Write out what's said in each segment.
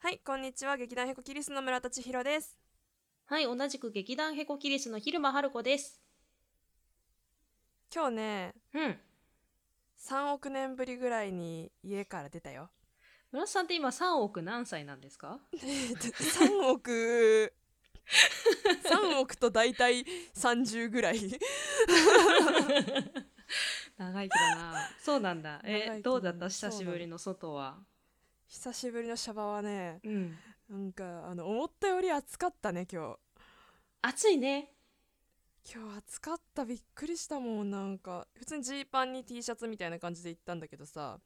はいこんにちは劇団ヘコキリスの村田千尋ですはい、同じく劇団ヘコキリスの昼間春子です。今日ねうん。3億年ぶりぐらいに家から出たよ村田さんって今3億何歳なんですか？3億3億と大体30ぐらい 長いけどな。そうなんだ。え、どうだった？久しぶりの外は。久しぶりのシャバはねうん。なんかあの思ったより暑かったね今日。暑いね。今日暑かったびっくりしたもんなんか。普通にジーパンに T シャツみたいな感じで行ったんだけどさ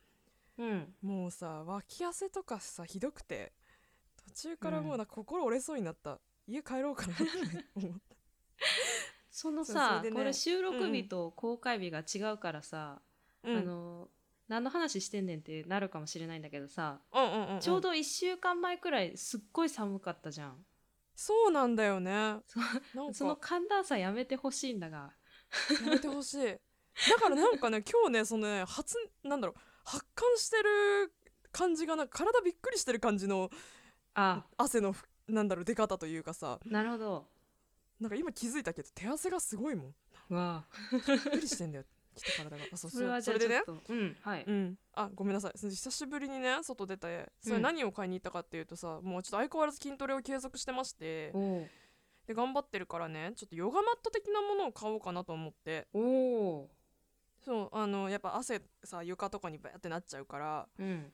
うん。もうさ脇汗とかさひどくて途中からもうな心折れそうになった、家帰ろうかなって思った。そのさ、ね。これ収録うん。日と公開日が違うからさ、うん。あの、何の話してんねんってなるかもしれないんだけどさ、うんうんうんうんちょうど1週間前くらいすっごい寒かったじゃん。そうなんだよねその寒暖差やめてほしいんだが。やめてほしいだからなんかね 今日ねそのね発なんだろう発汗してる感じがな体びっくりしてる感じのあ、汗のふなんだろう出方というかさなるほど。なんか今気づいたけど手汗がすごいもんわあ。びっくりしてんだよきっと体があそう。それはじそれでね？ゃあちょっと、うん、はい。うん、あごめんなさい。久しぶりにね外出てそれうん何を買いに行ったかっていうとさ、もうちょっと相変わらず筋トレを継続してましてで頑張ってるからねちょっとヨガマット的なものを買おうかなと思って。おおそうあのやっぱ汗さ床とかにバーってなっちゃうからー。うん。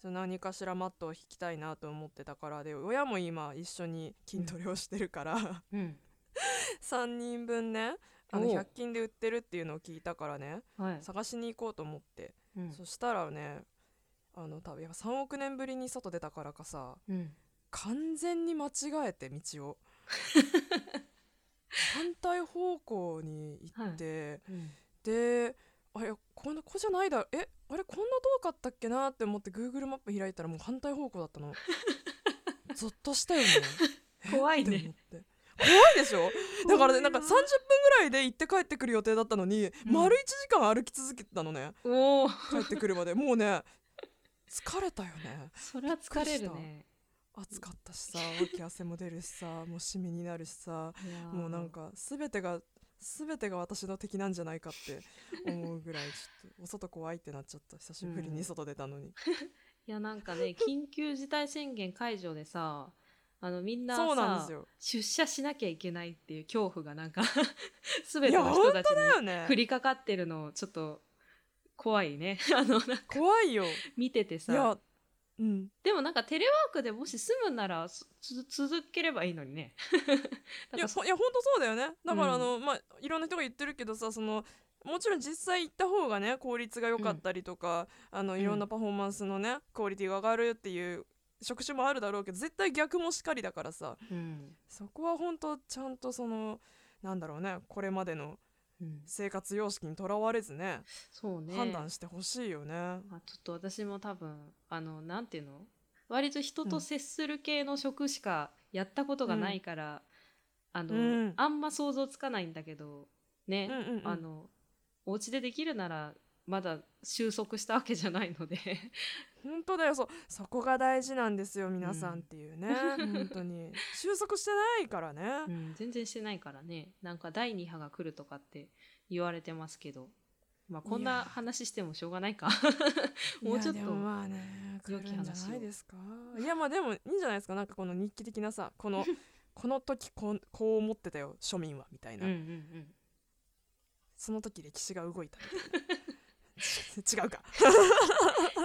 その何かしらマットを引きたいなと思ってたからで親も今一緒に筋トレをしてるから、うん。3人分ねあのおう。100均で売ってるっていうのを聞いたからねはい。探しに行こうと思って、うん。そしたらねあの多分やっぱ3億年ぶりに外出たからかさうん。完全に間違えて道を。反対方向に行って、うん。であれこんなこじゃないだえあれこんな遠かったっけなって思って Google マップ開いたらもう反対方向だったの。ゾッとしたよね。怖いね。って怖いでしょ？だからねな。んか30分ぐらいで行って帰ってくる予定だったのに、うん。丸1時間歩き続けてたのね。帰ってくるまで。もうね疲れたよね。それは疲れるね。暑かったしさ脇汗も出るしさ もうシミになるしさもうなん。か全てが全てが私の敵なんじゃないかって思うぐらいちょっとお外怖いってなっちゃった。久しぶりに外出たのに、いやなんかね緊急事態宣言解除でさあのみんなそうなんでさすよ。出社しなきゃいけないっていう恐怖がなんか 全ての人たちだよにね。降りかかってるのちょっと怖いね。あのなんか怖いよ。見ててさ。いやうん。でもなんかテレワークでもし住むなら続ければいいのにね。いやいや本当そうだよね。だからあうん。の、まあいろんな人が言ってるけどさそのもちろん実際行った方がね効率が良かったりとか、あのいろんなパフォーマンスのねクオリティが上がるっていう職種もあるだろうけど絶対逆もしかりだからさ。うん。そこは本当ちゃんとそのなんだろうねこれまでのうん。生活様式にとらわれずねそうね。判断してほしいよね。まあ、ちょっと私も多分あのなんていうの？割と人と接する系の職しかやったことがないから、あの、うん。あんま想像つかないんだけどね、うんうんうん。あのお家でできるならまだ収束したわけじゃないので本当だよそうそこが大事なんですよ皆さうんんっていうね、本当に。収束してないからね、うん、全然してないからね。なんか第2波が来るとかって言われてますけど、まあ、こんな話してもしょうがないか。もうちょっとまあね来良るんじゃき話を。ないですか？いやまあでもいいんじゃないですか？なんかこの日記的なさこの この時こうこう思ってたよ庶民はみたいな、うんうんうん。その時歴史が動いたみたいな 違うか。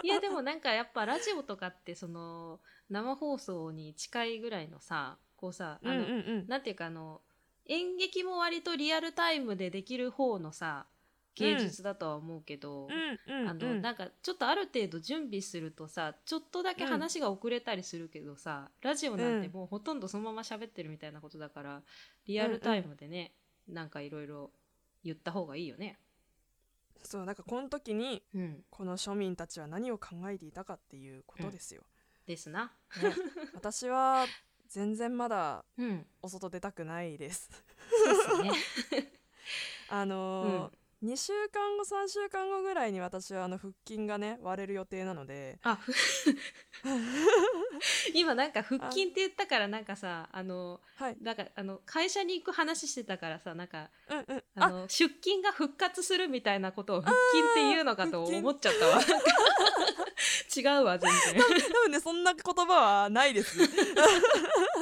いやでもなんかやっぱラジオとかってその生放送に近いぐらいのさこうさあの、うんうんうん。なんていうかあの演劇も割とリアルタイムでできる方のさ芸術だとは思うけど、うんうんあのうん。なんかちょっとある程度準備するとさちょっとだけ話が遅れたりするけどさ、ラジオなんてうんもうほとんどそのまま喋ってるみたいなことだからリアルタイムでね、なんかいろいろ言った方がいいよね。そうなんかこの時にうん、この庶民たちは何を考えていたかっていうことですよ、ですな。ね。私は全然まだうん、お外出たくないです。そうですね。あのー2週間後3週間後ぐらいに私はあの腹筋がね割れる予定なので。あ、ふ 今なんか腹筋って言ったからなんかさあのはい。なんかあの会社に行く話してたからさなんかうんうん。ああの出勤が復活するみたいなことを腹筋っていうのかと思っちゃったわ。違うわ全然。多分ねそんな言葉はないです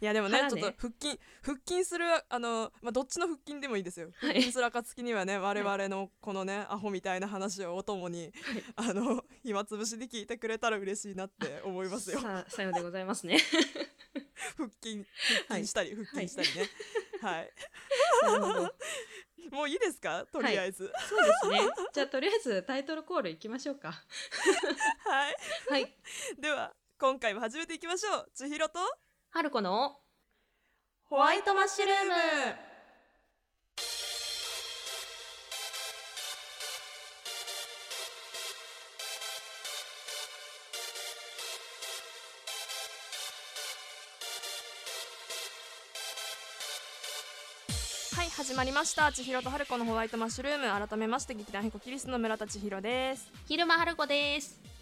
いやでもね腹ね。ちょっと腹筋腹筋するあのまあどっちの腹筋でもいいですよ。はい。腹筋する暁にはね我々のこのねアホみたいな話をお供に、あの暇つぶしに聞いてくれたら嬉しいなって思いますよ。ささようでございますね。腹筋腹筋したり、腹筋したりね。はい、もういいですか？とりあえず。そうですね。じゃあとりあえずタイトルコールいきましょうか。はい、はい。では今回も始めていきましょう。千尋と春子のホワイトマッシュルーム。はい始まりました。千尋と春子のホワイトマッシュルーム。改めまして劇団ヒコキリストの村田千尋です。昼間春子です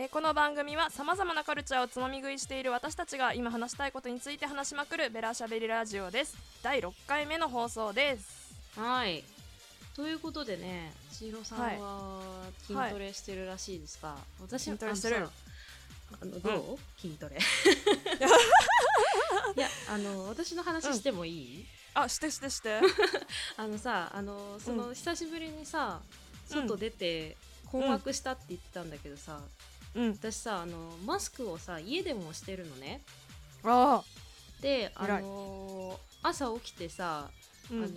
えーこの番組はさまざまなカルチャーをつまみ食いしている私たちが今話したいことについて話しまくるベラしゃべりラジオです。第6回目の放送です。はい。ということでね千尋さんはい。は筋トレしてるらしいですが、私筋トレしてる？あのさあのどう、筋トレ。いやあの私の話してもいい、あしてしてして。あのさあのその、う久しぶりにさうん。外出て困惑したって言ってたんだけどさ、うん。私さあのマスクをさ家でもしてるのね。あであの朝起きてさ、ーうん。あの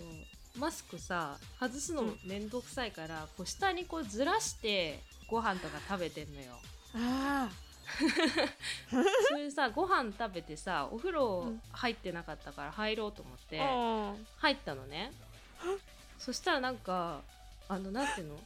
マスクさ外すのうん。めんどくさいから、こう下にこうずらしてご飯とか食べてんのよ。あ それでさご飯食べてさお風呂うん。入ってなかったから入ろうと思ってー入ったのね。そしたらなんかあのなんていうの？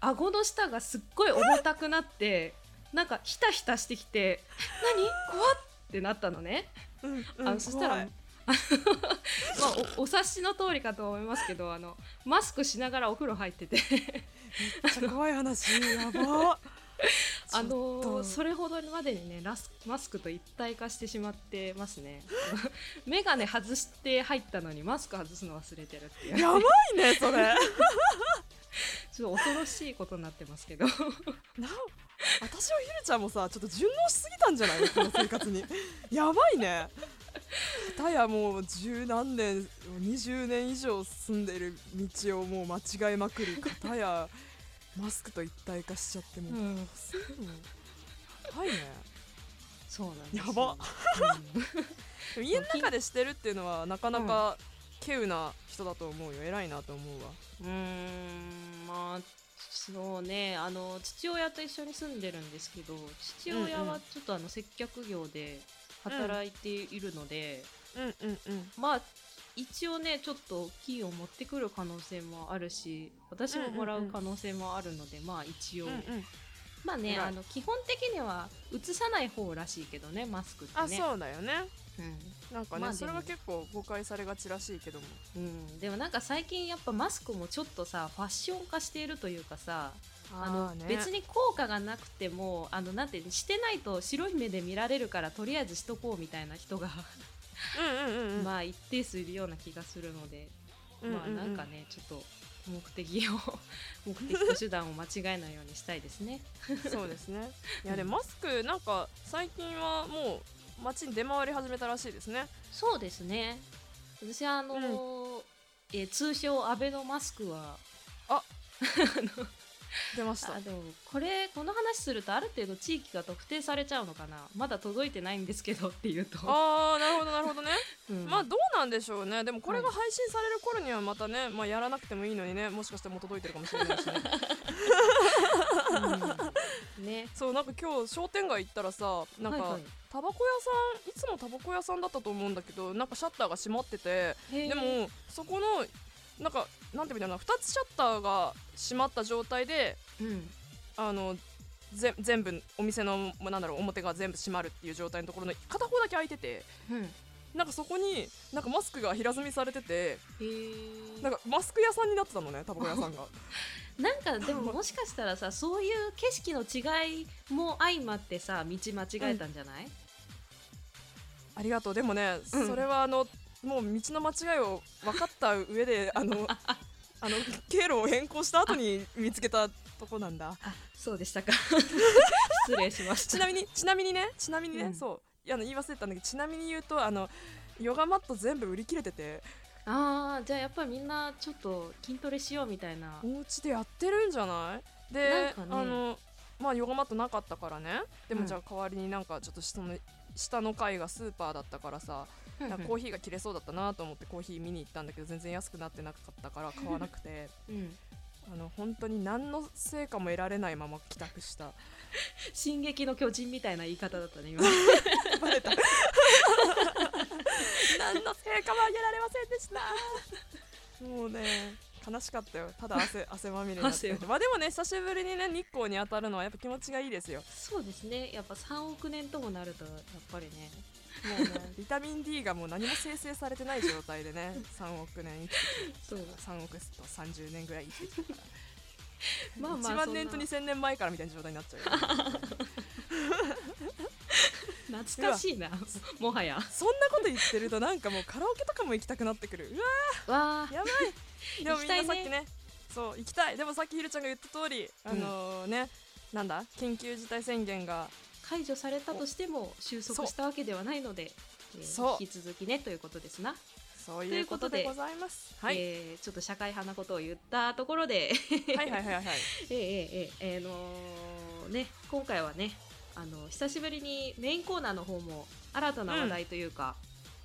顎の下がすっごい重たくなってなんかひたひたしてきて「何？怖っ!」ってなったのね、うんうんあのそしたら まあ、おお察しの通りかと思いますけどあのマスクしながらお風呂入ってて。めっちゃ怖い話。やば。あのそれほどまでにねラスマスクと一体化してしまってますね。眼鏡外して入ったのにマスク外すの忘れてるっていう。やばいねそれちょっと恐ろしいことになってますけど。な私はひるちゃんもさちょっと順応しすぎたんじゃないこの生活に。やばいね。たやもう十何年20年以上住んでる道をもう間違えまくり片やマスクと一体化しちゃってもう、うん。やばいねそうなんですよ。やば。うん家の中でしてるっていうのはなかなか稀有な人だと思うよ偉いなと思うわうーんまあそうねあの父親と一緒に住んでるんですけど父親はちょっとあの接客業で働いているので、うんうんまあ一応ねちょっとキーを持ってくる可能性もあるし私ももらう可能性もあるので、まあ一応、うんうんまあねあの基本的には移さない方らしいけどねマスクってねあそうだよねうん。なんかね、まあそれが結構誤解されがちらしいけども。うん、でもなんか最近やっぱマスクもちょっとさファッション化しているというかさあのーね。別に効果がなくてもあのなんてしてないと白い目で見られるからとりあえずしとこうみたいな人が、うんうんうんうん。まあ一定数いるような気がするので、うんうんうん。まあなんかねちょっと目的を 目的と手段を間違えないようにしたいですね。そうですね。いやでもマスクなんか最近はもう街に出回り始めたらしいですね。そうですね。私はあのーえー通称アベノマスクは出ました。あでもこれこの話するとある程度地域が特定されちゃうのかな。まだ届いてないんですけどっていうと、あーなるほどなるほどね、うん。まあどうなんでしょうね。でもこれが配信される頃にはまたね、まあ、やらなくてもいいのにねもしかしてもう届いてるかもしれないしね うん。ね。そうなんか今日商店街行ったらさなんかはいはい。タバコ屋さんいつもタバコ屋さんだったと思うんだけどなんかシャッターが閉まっててでもそこのなんかなんていうのかな2つシャッターが閉まった状態でうん。あのぜ全部お店のまあなんだろう表が全部閉まるっていう状態のところの片方だけ開いててうん。なんかそこになんかマスクが平積みされててなんかマスク屋さんになってたのねタバコ屋さんが なんかでももしかしたらさそういう景色の違いも相まってさ道間違えたんじゃない、ありがとう。でもね、うん。それはあのもう道の間違いを分かった上で あのあの経路を変更した後に見つけたとこなんだ。あそうでしたか。失礼しました。ちなみにちなみにねちなみにね、うん。そう。いやあの言い忘れたんだけどちなみに言うとあのヨガマット全部売り切れててあーじゃあやっぱりみんなちょっと筋トレしようみたいな。お家でやってるんじゃない？で、ね。あのまあヨガマットなかったからね。でうんもじゃあ代わりになんかちょっとその下の階がスーパーだったからさ、なんかコーヒーが切れそうだったなと思ってコーヒー見に行ったんだけど全然安くなってなかったから買わなくて。うん。あの本当に何の成果も得られないまま帰宅した。進撃の巨人みたいな言い方だったね今。バレた 何の成果も上げられませんでした。もうね悲しかったよ。ただ汗 汗まみれになって。まあでもね久しぶりにね日光に当たるのはやっぱ気持ちがいいですよ。そうですね。やっぱ3億年ともなるとやっぱりね。もうねビタミン D がもう何も生成されてない状態でね3億年生きてそう。きた3億と30年ぐらい生きてきたから。まあまあ1万年とそんな2000年前からみたいな状態になっちゃうよ懐かしいな。もはや。そんなこと言ってるとなんかもうカラオケとかも行きたくなってくる。うわわあやばい。でもみんなさっきねそう行きたい。でもさっきひるちゃんが言った通りあのね、なんだ？緊急事態宣言が。解除されたとしても収束したわけではないので、えーそう。引き続きねということですな、そういうことでございます。はい、えーちょっと社会派なことを言ったところで。はいはいはいはい。えーえーえーえーのーね今回はねあの久しぶりにメインコーナーの方も新たな話題というか、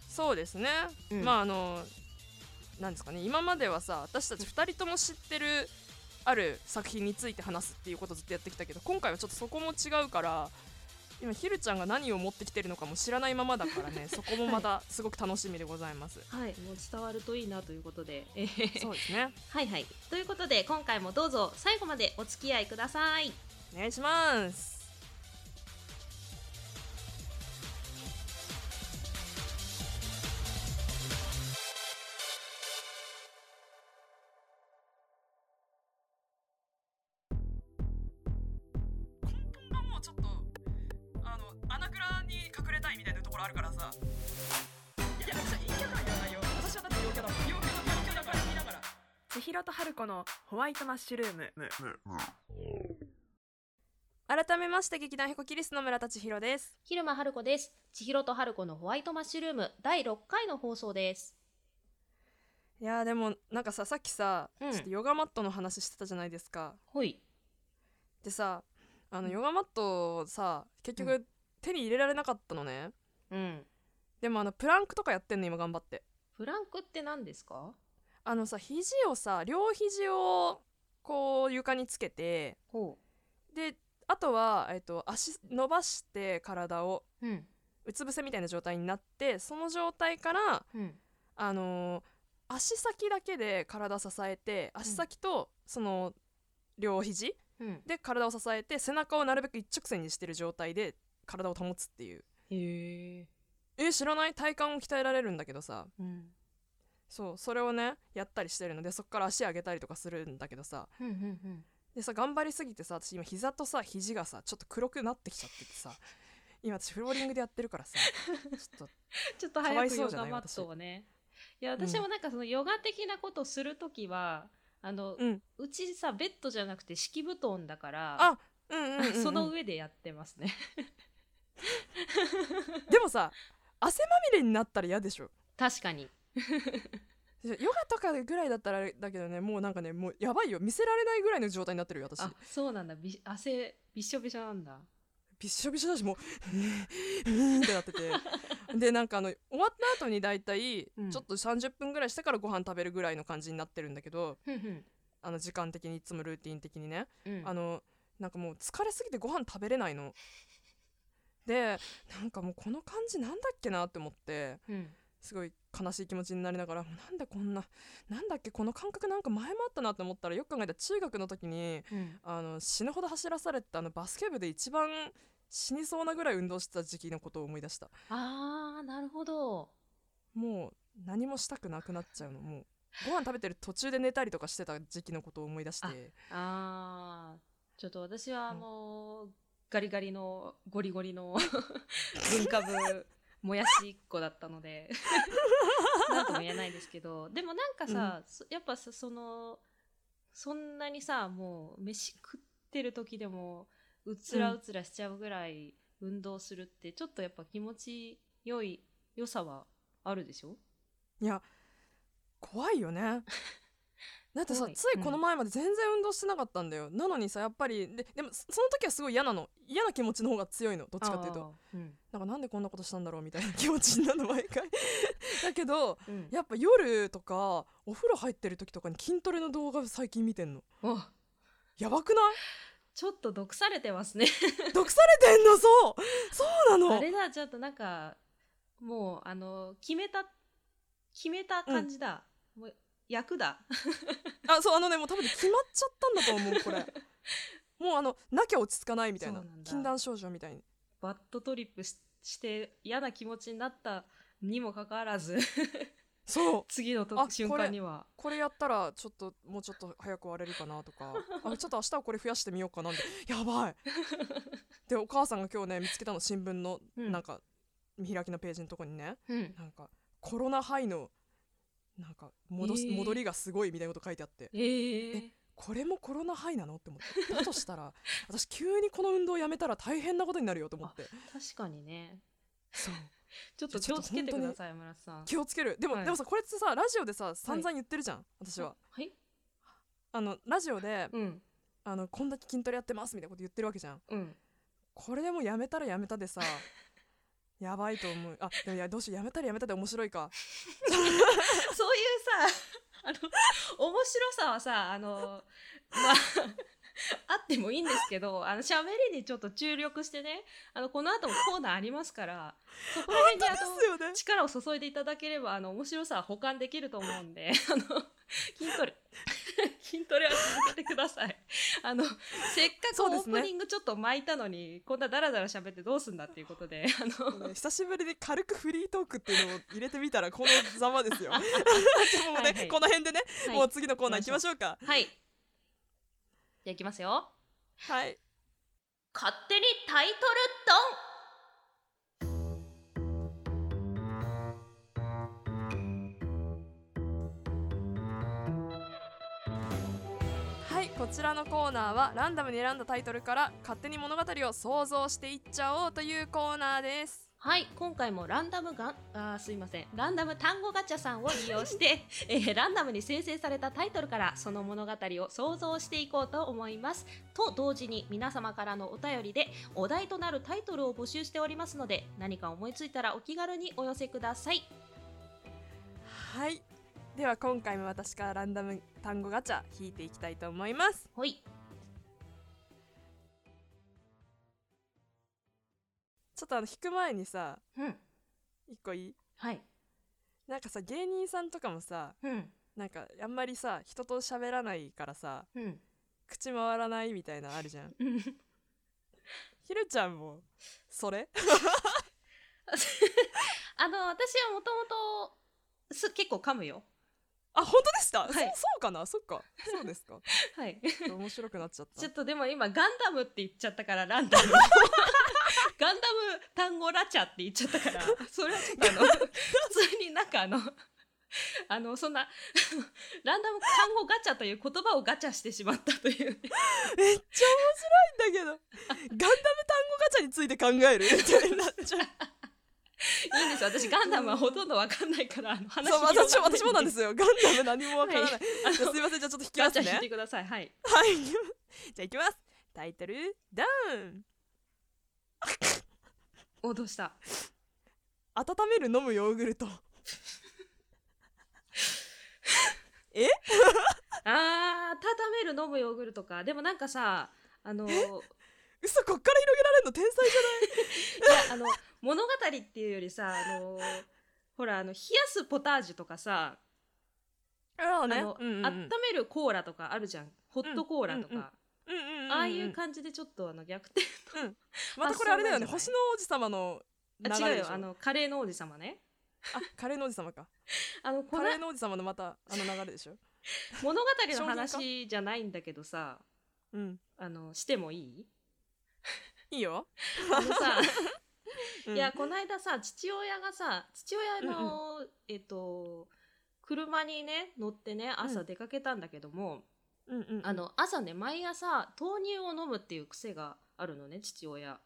そうですね、うん。まああのなんですかね。今まではさ私たち2人とも知ってるある作品について話すっていうことをずっとやってきたけど今回はちょっとそこも違うから今ひるちゃんが何を持ってきてるのかも知らないままだからね。そこもまたすごく楽しみでございます、はい。もう伝わるといいなということで、え ーそうですね。はいはい。ということで今回もどうぞ最後までお付き合いください。お願いしますころあるからさ。いやじゃあ陰キャとは言わないよ。私はだって陽キャだもん陽キャだ陽キャだから見ながら。千尋と春子のホワイトマッシュルーム。改めまして劇団ヘコキリスの村田千尋です。昼間春子です。千尋と春子のホワイトマッシュルーム。第6回の放送です。いやーでもなんかささっきさ、うん。ちょっとヨガマットの話してたじゃないですか。ほい。でさあのうんヨガマットをさ結う局手に入れられなかったのね、うん。でもあのプランクとかやってんの今頑張って。フランクって何ですか？あのさ肘をさ両肘をこう床につけてほであとは、えっと足伸ばして体をううん。うつ伏せみたいな状態になってその状態からうん。あのー足先だけで体支えて足先とその両肘うん。で体を支えて背中をなるべく一直線にしてる状態で体を保つっていうへええ知らない？体幹を鍛えられるんだけどさ。うん。そうそれをねやったりしてるの。でそこから足上げたりとかするんだけどさ。うんうんうん。でさ頑張りすぎてさ私今膝とさ肘がさちょっと黒くなってきちゃっててさ。今私フローリングでやってるからさ。ちょっと ちょっと早くヨガマットをね。いや私もなんかそのヨガ的なことするときは、あのうん。うちさベッドじゃなくて敷布団だからあうんうんうんうん。その上でやってますね でもさ汗まみれになったら嫌でしょ？確かに。ヨガとかぐらいだったらだけどねもうなんかねもうやばいよ。見せられないぐらいの状態になってるよ私。あそうなんだ。び汗びっしょびしょなんだ。びっしょびしょだしもううーんってなってて。でなんかあの終わった後に大体うん。ちょっと30分ぐらいしてからご飯食べるぐらいの感じになってるんだけどふんふん。あの時間的にいつもルーティン的にね、うん。あのなんかもう疲れすぎてご飯食べれないのでなんかもうこの感じなんだっけなって思ってうんすごい悲しい気持ちになりながらなんでこんななんだっけこの感覚なんか前もあったなって思ったらよく考えたら中学の時にうん。あの死ぬほど走らされてたあのバスケ部で一番死にそうなぐらい運動してた時期のことを思い出した。あーなるほど。もう何もしたくなくなっちゃうの。もうご飯食べてる途中で寝たりとかしてた時期のことを思い出して。あー。ちょっと私はもう、ガリガリのゴリゴリの 文化部もやしっ子だったので なんとも言えないですけどでもなんかさ、そやっぱさそのそんなにさもう飯食ってる時でもうつらうつらしちゃうぐらい運動するってちょっとやっぱ気持ち良い良さはあるでしょ？いや怖いよねだってさついこの前まで全然運動してなかったんだよ、なのにさやっぱりででもそその時はすごい嫌なの。嫌な気持ちの方が強いの。どっちかっていうと。うん。なんかなんでこんなことしたんだろうみたいな気持ちになるの毎回。だけどうん。やっぱ夜とかお風呂入ってる時とかに筋トレの動画最近見てんの。お。やばくない？ちょっと毒されてますね。毒されてんの？そう。そうなの。あれだちょっとなんかもうあの決めた決めた感じだ、もう役だ。あそうあのねもう多分ね決まっちゃったんだと思うこれ。もうあのなきゃ落ち着かないみたいな。禁断症状みたいに。バッドトリップしして嫌な気持ちになったにもかかわらず。そう。次の瞬間には。これやったらちょっともうちょっと早く割れるかなとか。あちょっと明日はこれ増やしてみようかなみたいな。やばい。でお母さんが今日ね見つけたの新聞のうん。なんか見開きのページのとこにね。うん。なんかコロナハイのなんか戻し、えー。戻りがすごいみたいなこと書いてあって。えー、えこれもコロナハイなの？って思ってだとしたら 私急にこの運動やめたら大変なことになるよと思って。確かにね。そう。ちょっと気をつけてください村瀬さん。気をつける。でも、はい。でもさこれってさラジオでさ散々言ってるじゃん、私は。はい。あのラジオでうん。あのこんだけ筋トレやってますみたいなこと言ってるわけじゃん。うん。これでもやめたらやめたでさ やばいと思う。あでもいやどうしようやめたらやめたで面白いか。そういうさあの面白さはさあのまあ あってもいいんですけどあの喋りにちょっと注力してねあのこの後もコーナーありますからそこら辺にあのですよね。力を注いでいただければあの面白さは補完できると思うんであの筋トレ 筋トレは続けてください。あのせっかくオープニングちょっと巻いたのに、こんなダラダラ喋ってどうすんだっていうことであのね久しぶりに軽くフリートークっていうのを入れてみたらこのざまですよ。でもね、はいはい。この辺でね、はい。もう次のコーナー行きましょうか。はいじゃあいきますよ。はい。勝手にタイトルはいこちらのコーナーはランダムに選んだタイトルから勝手に物語を想像していっちゃおうというコーナーですはい今回もランダムがあーすいません。ランダム単語ガチャさんを利用して、えーランダムに生成されたタイトルからその物語を想像していこうと思います。と同時に皆様からのお便りでお題となるタイトルを募集しておりますので何か思いついたらお気軽にお寄せください。はい。では今回も私からランダム単語ガチャ引いていきたいと思います。ほいちょっとあの引く前にさうん。一個いい？はい。なんかさ芸人さんとかもさうん。なんかあんまりさ人と喋らないからさうん。口回らないみたいなのあるじゃん。うん。ひるちゃんもそれ？あの私はもともとす結構噛むよ。あ本当でした、はい。そそうかな？そっか。そうですか。はい。面白くなっちゃった。ちょっとでも今ガンダムって言っちゃったからランダム ガンダム単語ラチャって言っちゃったから それはちょっとあの普通になんかあの あのそんな ランダム単語ガチャという言葉をガチャしてしまったという。ねめっちゃ面白いんだけど。ガンダム単語ガチャについて考えるみたいになっちゃう。いいんです私ガンダムはほとんどわかんないからあの話そう私も私もなんでですよ。ガンダム何もわからない、はい。すいません。じゃあちょっと引きますね。ガチャ引いてください。はい。はい。じゃあいきます。タイトルダウンおどうした？温める飲むヨーグルト。あー畳める飲むヨーグルトか。でもなんかさあのい嘘こっから広げられるの天才じ やあの物語っていうよりさあのほらあの冷やすポタージュとかさゃないああねうんうんうん。温めるコーラとかあるじゃん。ホットコーラとか、うんうんうんああいう感じでちょっとあの逆転またこれあれだよね。星の王子様の流あれ違うよ。あのカレーの王子様ね。あカレーの王子様か。あのカレーの王子様のまたあの流れでしょ。物語の話じゃないんだけどさうん。あのしてもいい？いいよ、あのさ うん。いやこの間さ父親がさ父親の、えっと車にね乗ってね朝出かけたんだけども、うんうんうん。あの朝ね毎朝豆乳を飲むっていう癖があるのね父親、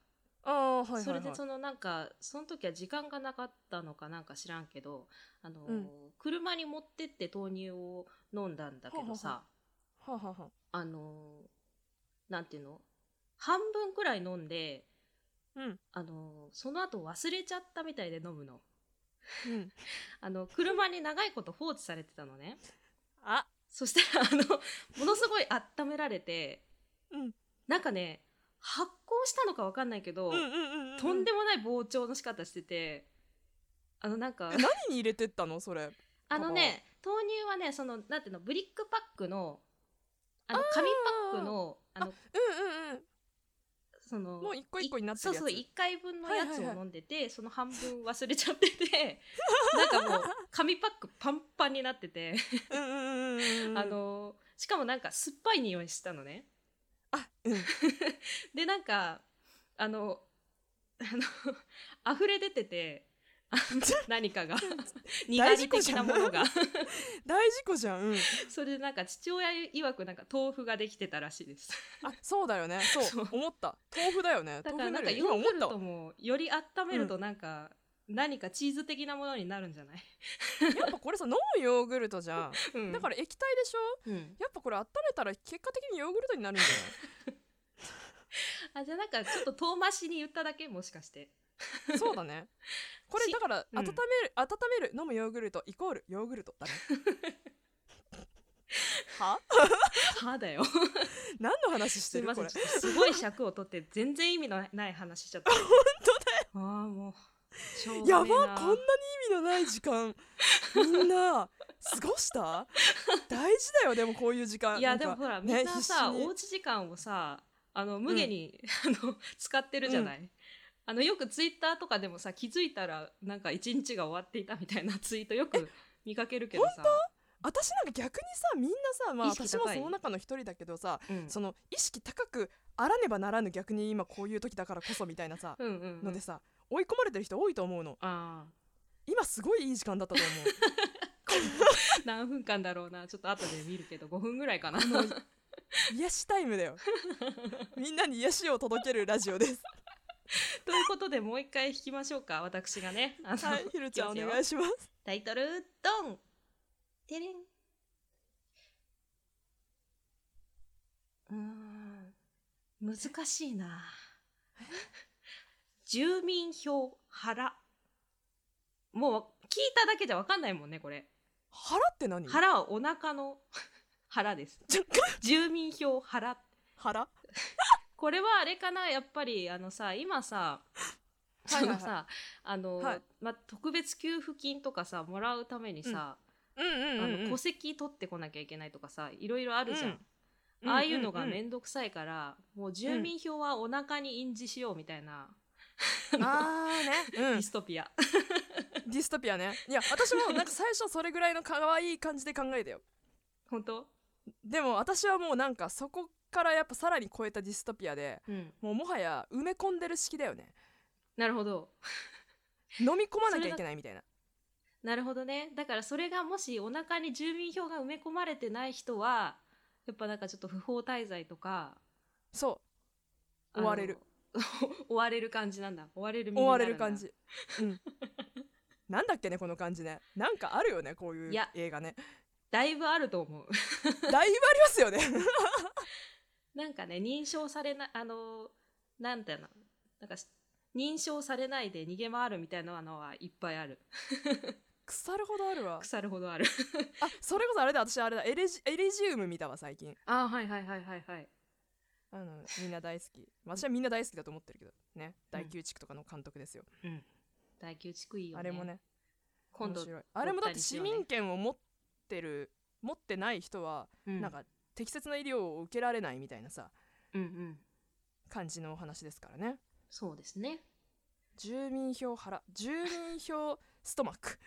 あーはいはいはい。それでそのなんかその時は時間がなかったのかなんか知らんけどあの、うん。車に持ってって豆乳を飲んだんだけどさはあは。あはああのなんていうの？半分くらい飲んでうん。あのその後忘れちゃったみたいで飲むの。うん。あの車に長いこと放置されてたのね。あそしたらあの ものすごい温められてうん。なんかね発酵したのかわかんないけど、とんでもない膨張の仕方しててあのなんかえ何に入れてったの？それ。あのね豆乳はねそのなんていうのブリックパックのあの紙パックのあのうんうんうんそのもう一個一個になってそうそう1回分のやつはいはいはい。を飲んでて、その半分忘れちゃってて なんかもう紙パックパンパンになってて、あのしかもなんか酸っぱい匂いしたのね。あうん。でなんかあのあの 溢れ出てて 何かが。苦大味的なんものが。大事故じゃん。うん。それでなんか父親曰くなんか豆腐ができてたらしいです。あそうだよね。そう。思った。豆腐だよね。だからなんかヨーグルト今思ったわもより温めるとなんか、何かチーズ的なものになるんじゃない、やっぱこれさ飲むヨーグルトじゃん。うん。だから液体でしょ？うん、やっぱこれ温めたら結果的にヨーグルトになるんじゃ あじゃあなんかちょっと遠回しに言っただけ？もしかして。ない そうだね。これしだからうん。温める、温める飲むヨーグルトイコールヨーグルトだね。は？はだよ。何の話しすいません。てるこれ？すごい尺を取って全然意味のない話しちゃった。本当だよ。ああもうやばこんなに意味のない時間。みんな過ごした？大事だよでもこういう時間。いやでもほらみねんなさ、おうち時間をさあの無下に、あの使ってるじゃない、あのよくツイッターとかでもさ気づいたらなんか一日が終わっていたみたいなツイートよく見かけるけどさ、私なんか逆にさみんなさまあ私もその中の一人だけどさうん、その意識高くあらねばならぬ逆に今こういう時だからこそみたいなさうんのでさ追い込まれてる人多いと思うの。あ今すごいいい時間だったと思う。ー 何分間だろうな。ちょっと後で見るけど5分ぐらいかな。癒しタイムだよ。みんなに癒しを届けるラジオです ということでもう一回弾きましょうか私がね。あのはいひるちゃんお願いします。タイトルドン。てれん。うーん。難しいな。住民票腹。もう聞いただけじゃ分かんないもんねこれ。腹って何？腹はお腹の腹です。住民票腹。腹？これはあれかなやっぱりあのさ今さそのさあの、はい。ま、特別給付金とかさもらうためにさ、うん。うんうんあうん。の戸籍取ってこなきゃいけないとかさいろいろあるじゃん、うん。ああいうのがうんうんめんどくさいから、もう住民票はお腹に印字しようみたいな、あーね、デ うん。ィ、ストピア。ディストピアね。いや私も なんか最初それぐらいの可愛い感じで考えたよ。本当？でも私はもうなんかそこからやっぱさらに超えたディストピアでうん。もうもはや埋め込んでる式だよね。なるほど。飲み込まなきゃいけないみたいな。なるほどね。だからそれがもしお腹に住民票が埋め込まれてない人はやっぱなんかちょっと不法滞在とかそう。追われる。追われる感じなんだ。追われる身追われる感じ。うん。なんだっけねこの感じね。なんかあるよねこういう映画ね。だいぶあると思う。だいぶありますよね なんかね認証されないあのなんていうのなんかし認証されないで逃げ回るみたいなのはいっぱいある。腐るほどあるわ。腐るほどある。あそれこそあれだ私あれだエレジエレジウム見たわ最近。あはいはいはいはいはい。あのみんな大好き。私はみんな大好きだと思ってるけどね。大宮地区とかの監督ですよ、うん。大宮地区いいよね。あれもね今度面白い。あれもだって市民権を持ってる持ってない人は、うん。なんか適切な医療を受けられないみたいなさうんうん。感じのお話ですからね。そうですね。住民票腹住民票ストマック。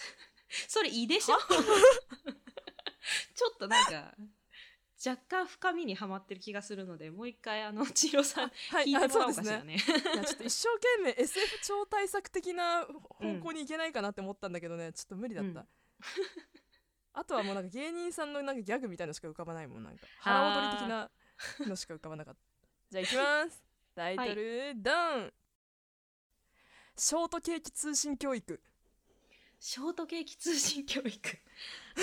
それいいでしょ？ちょっとなんか若干深みにはまってる気がするのでもう一回あの千尋さんはい聞いてもらおうかしらね。いやちょっと一生懸命 SF 超大作的な方向に行けないかなって思ったんだけどね、ちょっと無理だった、うんあとはもうなんか芸人さんのなんかギャグみたいのしか浮かばないもんなんか。腹踊り的なのしか浮かばなかった。じゃあ行きます。タイトル、ドン。ショートケーキ通信教育。ショートケーキ通信教育。あ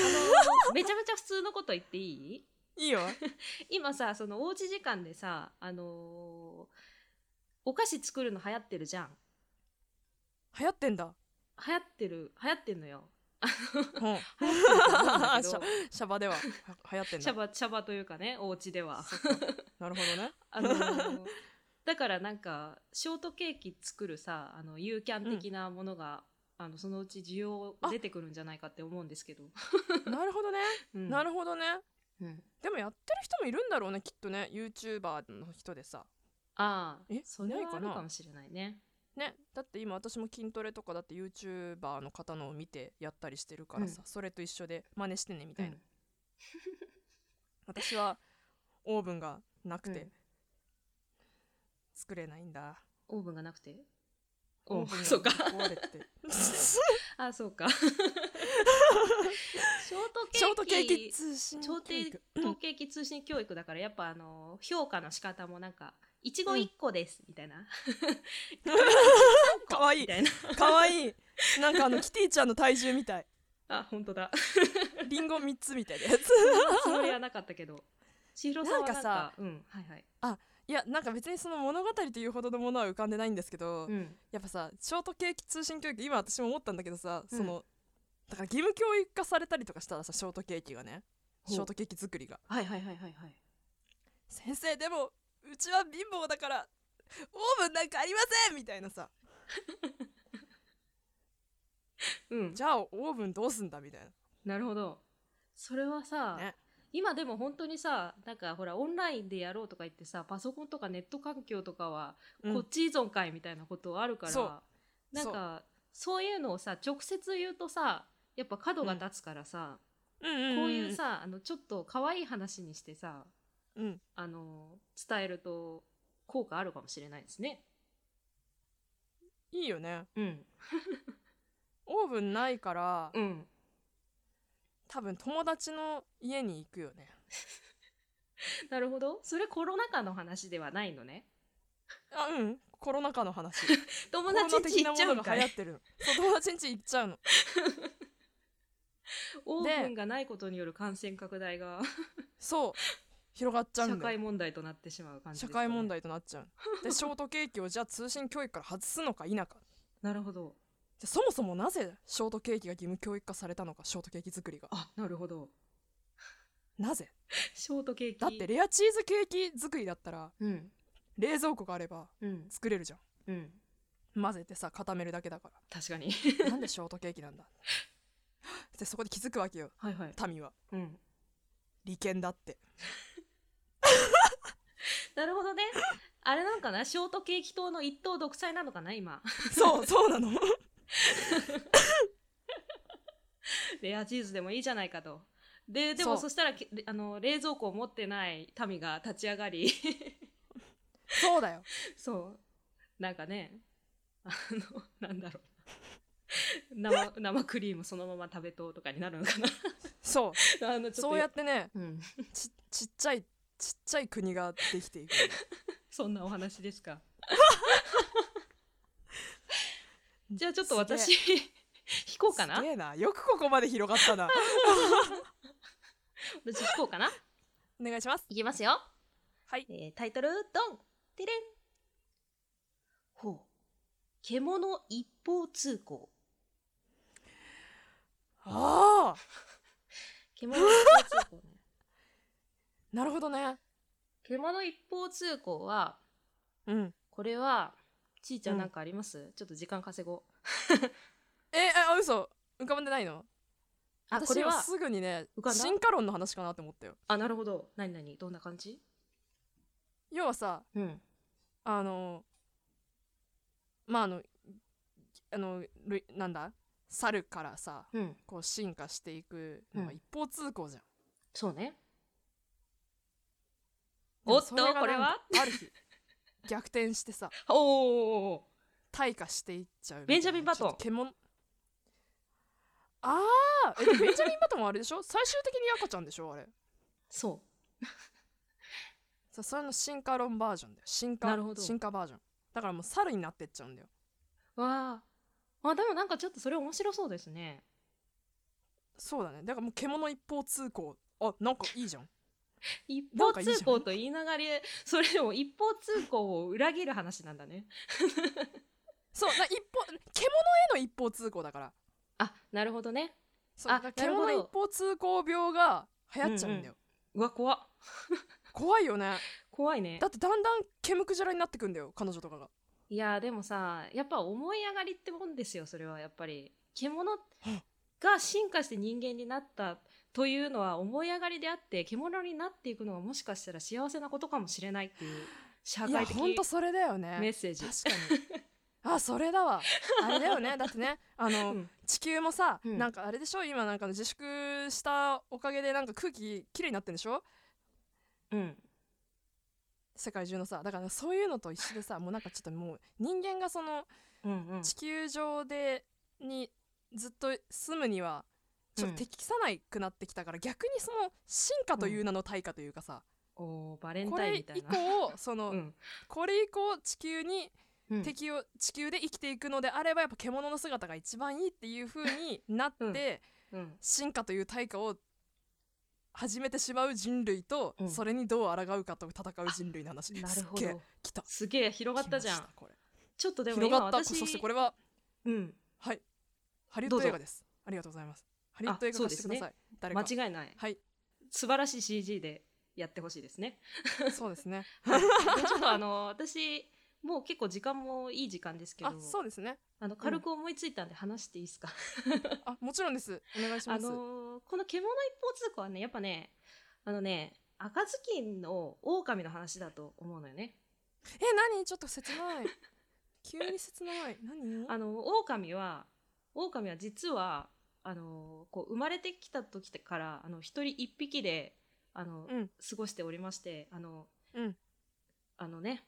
のめちゃめちゃ普通のこと言っていい？いいよ。今さそのおうち時間でさあのーお菓子作るの流行ってるじゃん。流行ってんだ、流行ってる流行ってんのよシャバではは流行ってんだ。シャバシャバというかねお家では。なるほどね。あのーだからなんかショートケーキ作るさあのユーキャン的なものが、あのそのうち需要出てくるんじゃないかって思うんですけど、なるほどね、うん。なるほどね。うん。でもやってる人もいるんだろうねきっとね YouTuber の人でさ。ああえそれはあるかもしれないねねだって今私も筋トレとかだって YouTuber の方のを見てやったりしてるからさ、うそれと一緒で真似してねみたいな、うん。私はオーブンがなくてうん。作れないんだ、オーブンがなくて？おオーブンがそうか。壊れて。あそうか。ショートケーキ。ショートケーキ通信ショートケーキ通信教育だからやっぱあの評価の仕方もなんかいちご1個です、みたいな。かわい。いみたいな。かわい。いなんかあのキティちゃんの体重みたい。あ本当だ。リンゴ3つみたいなやつ。それはなかったけど。千尋さんはなんかなんかさうんはいはい。いやなんか別にその物語というほどのものは浮かんでないんですけど、うん。やっぱさショートケーキ通信教育今私も思ったんだけどさ、うん。そのだから義務教育化されたりとかしたらさショートケーキがね。ほう。ショートケーキ作りが。はいはいはいはいはい。先生でもうちは貧乏だからオーブンなんかありませんみたいなさ。うん。じゃあオーブンどうすんだみたいな。るほど。それはさ、ね。今でも本当にさなんかほらオンラインでやろうとか言ってさパソコンとかネット環境とかはな、こっち依存会みたいなことあるから、そう。なんかそう。いうのをさ直接言うとさやっぱ角が立つからさ、うん。こういうさあのちょっと可愛い話にしてさうん。あの伝えると効果あるかもしれないですね。いいよね。うん、オーブンないから、うん、多分友達の家に行くよね。なるほど。それコロナ禍の話ではないのね。あうん。コロナ禍の話。友達んち行っちゃうんか流行ってる。友達ん家行っちゃうの。オーブンがないことによる感染拡大が。そう広がっちゃうん社だよ。会問題となってしまう感じです社会問題となっちゃう。でショートケーキをじゃあ通信教育から外すのか否かなるほど。じゃあそもそもなぜショートケーキが義務教育化されたのかショートケーキ作りが。あなるほど。なぜ？ショートケーキ。だってレアチーズケーキ作りだったらうん。冷蔵庫があればうん。作れるじゃん。うん。混ぜてさ固めるだけだか確かに。らなんでショートケーキなんだ？でそこで気づくわけよ。はいはい。民は。うん。利権だって なるほどね。あれなんかな？ショートケーキ党の一党独裁なのかな？今。そうそうなの。レアチーズでもいいじゃないかと。ででもそしたらけあの冷蔵庫を持ってない民が立ち上がり。そうだよ。そう。なんかねあのなんだろう。生生クリームそのまま食べとうとかになるのかな？そう。あのちょっとそうやってねうん、ちちっちゃいちっちゃい国ができていく。そんなお話ですか？じゃあちょっと私引こうかな？よくここまで広がったな。私引こうかな？お願いします。いきますよ。はい。えータイトルドン。テレン。ほう。獣一方通行。ああ獣一方通行ねなるほどね。獣一方通行はうん。これはちーちゃうんんなんかあります、ちょっと時間稼ごう。えあ嘘。浮かんでないの？あこれはすぐにね進化論の話かなって思ったよ。あなるほど。何何？どんな感じ？要はさうん。あのまああのあのルなんだ？猿からさうん。こう進化していくのがうん。一方通行じゃん、そうねおっとこれは？ある日逆転してさ おお退化していっちゃうベンジャミンバトン。獣ああえベンジャミンバトンはあれでしょ？最終的に赤ちゃんでしょあれ。そさ それの進化論バージョンだよ。進化進化バージョン。だからもう猿になってっちゃうんだよ。うわああでもなんかちょっとそれ面白そうですね。そうだね。だからもう獣一方通行。あなんかいいじゃん 一方通行と言いながらそれでも一方通行を裏切る話なんだね。そうだ一方獣への一方通行だから。あなるほどね。そうあ獣一方通行病が流行っちゃうんだよ、うわ怖っ。怖いよね。怖いね。だってだんだん毛むくじゃらになってくんだよ彼女とかが。いやでもさやっぱ思い上がりってもんですよそれは。やっぱり。獣が進化して人間になったというのは思い上がりであって獣になっていくのはもしかしたら幸せなことかもしれないっていう社会的ほんとそれだよね。メッセージ。確かに。あそれだわ。あれだよね。だってねあの、うん。地球もさ、うん。なんかあれでしょ？今なんか自粛したおかげでなんか空気きれいになってんでしょ？うん。世界中のさ。だからそういうのと一緒でさもうなんかちょっともう人間がそのうんうん。地球上でにずっと住むにはちょっと適さないくなってきたから、逆にその進化という名の対価というかさ、おーバレンこれ以タインみたいな。降その、うん。これ以降地球にうん。敵を地球で生きていくのであればやっぱ獣の姿が一番いいっていう風になって、うん。進化という対価を始めてしまう人類と、うん。それにどう抗うかと戦う人類の話。なるほすっげえど来た。すげえ広がったじゃん。ちょっとでも広今がった。私そしてこれはうん。はい。ハリウッド映画です。ありがとうございますハリウッド映画化してください、誰か。間違いない。はい。素晴らしい CG でやってほしいですね。そうですね。でちょっとあの私もう結構時間もいい時間ですけどあそうですね。あの軽く思いついたんで話していいですか、あもちろんです。お願いしまあす、のーこの獣一方通行はねやっぱねあのね赤ずきんの狼の話だと思うのよね。え何？ちょっと切ない。急に切ない。何？あの狼は狼は実はあのこう生まれてきた時からあの一人一匹であの、うん。過ごしておりましてあの、うん。あのね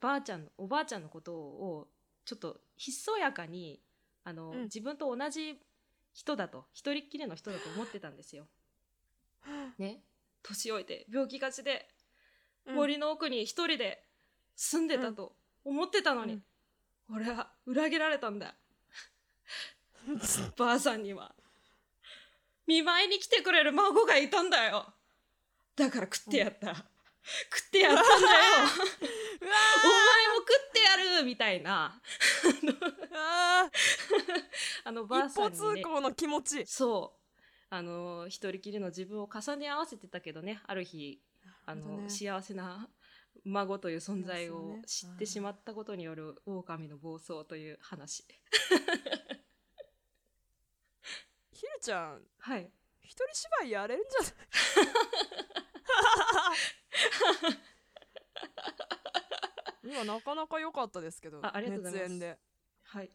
ばあちゃんおばあちゃんのことをちょっとひそやかにあの、うん。自分と同じ人だと一人っきりの人だと思ってたんですよ。ね。年老いて病気がちでうん。森の奥に一人で住んでたと思ってたのに、俺は裏切られたんだ ばあさんには。見舞いに来てくれる孫がいたんだよ。だから食ってやった、食ってやったんだよ。お前も食ってやるみたいな。ー。ああのばあさんに、ね、通行の気持ち。そう。あの一人きりの自分を重ね合わせてたけどね。ある日あの、ね。幸せな孫という存在を知ってしまったことによる狼の暴走という話ちゃん。はい。一人芝居やれるんじゃない？今なかなか良かったですけどあありがとうございます。はい。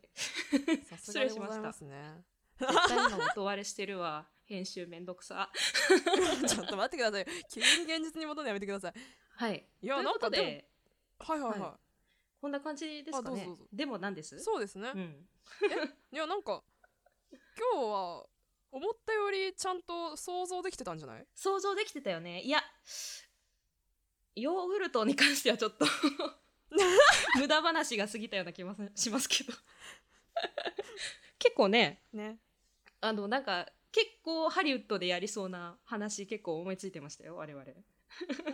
さすがでございますね絶対今音割れしてるわ編集めんどくさ。ちょっと待ってください。急に現実に戻るのやめてください。はい。いやなんかではいはいはい、はこんな感じですかね。でも何です？そうですね、うん。いやなんか今日は思ったよりちゃんと想像できてたんじゃない？想像できてたよね。いやヨーグルトに関してはちょっと 無駄話が過ぎたような気もしますけど。結構ね。ね。あのなんか結構ハリウッドでやりそうな話結構思いついてましたよ我々。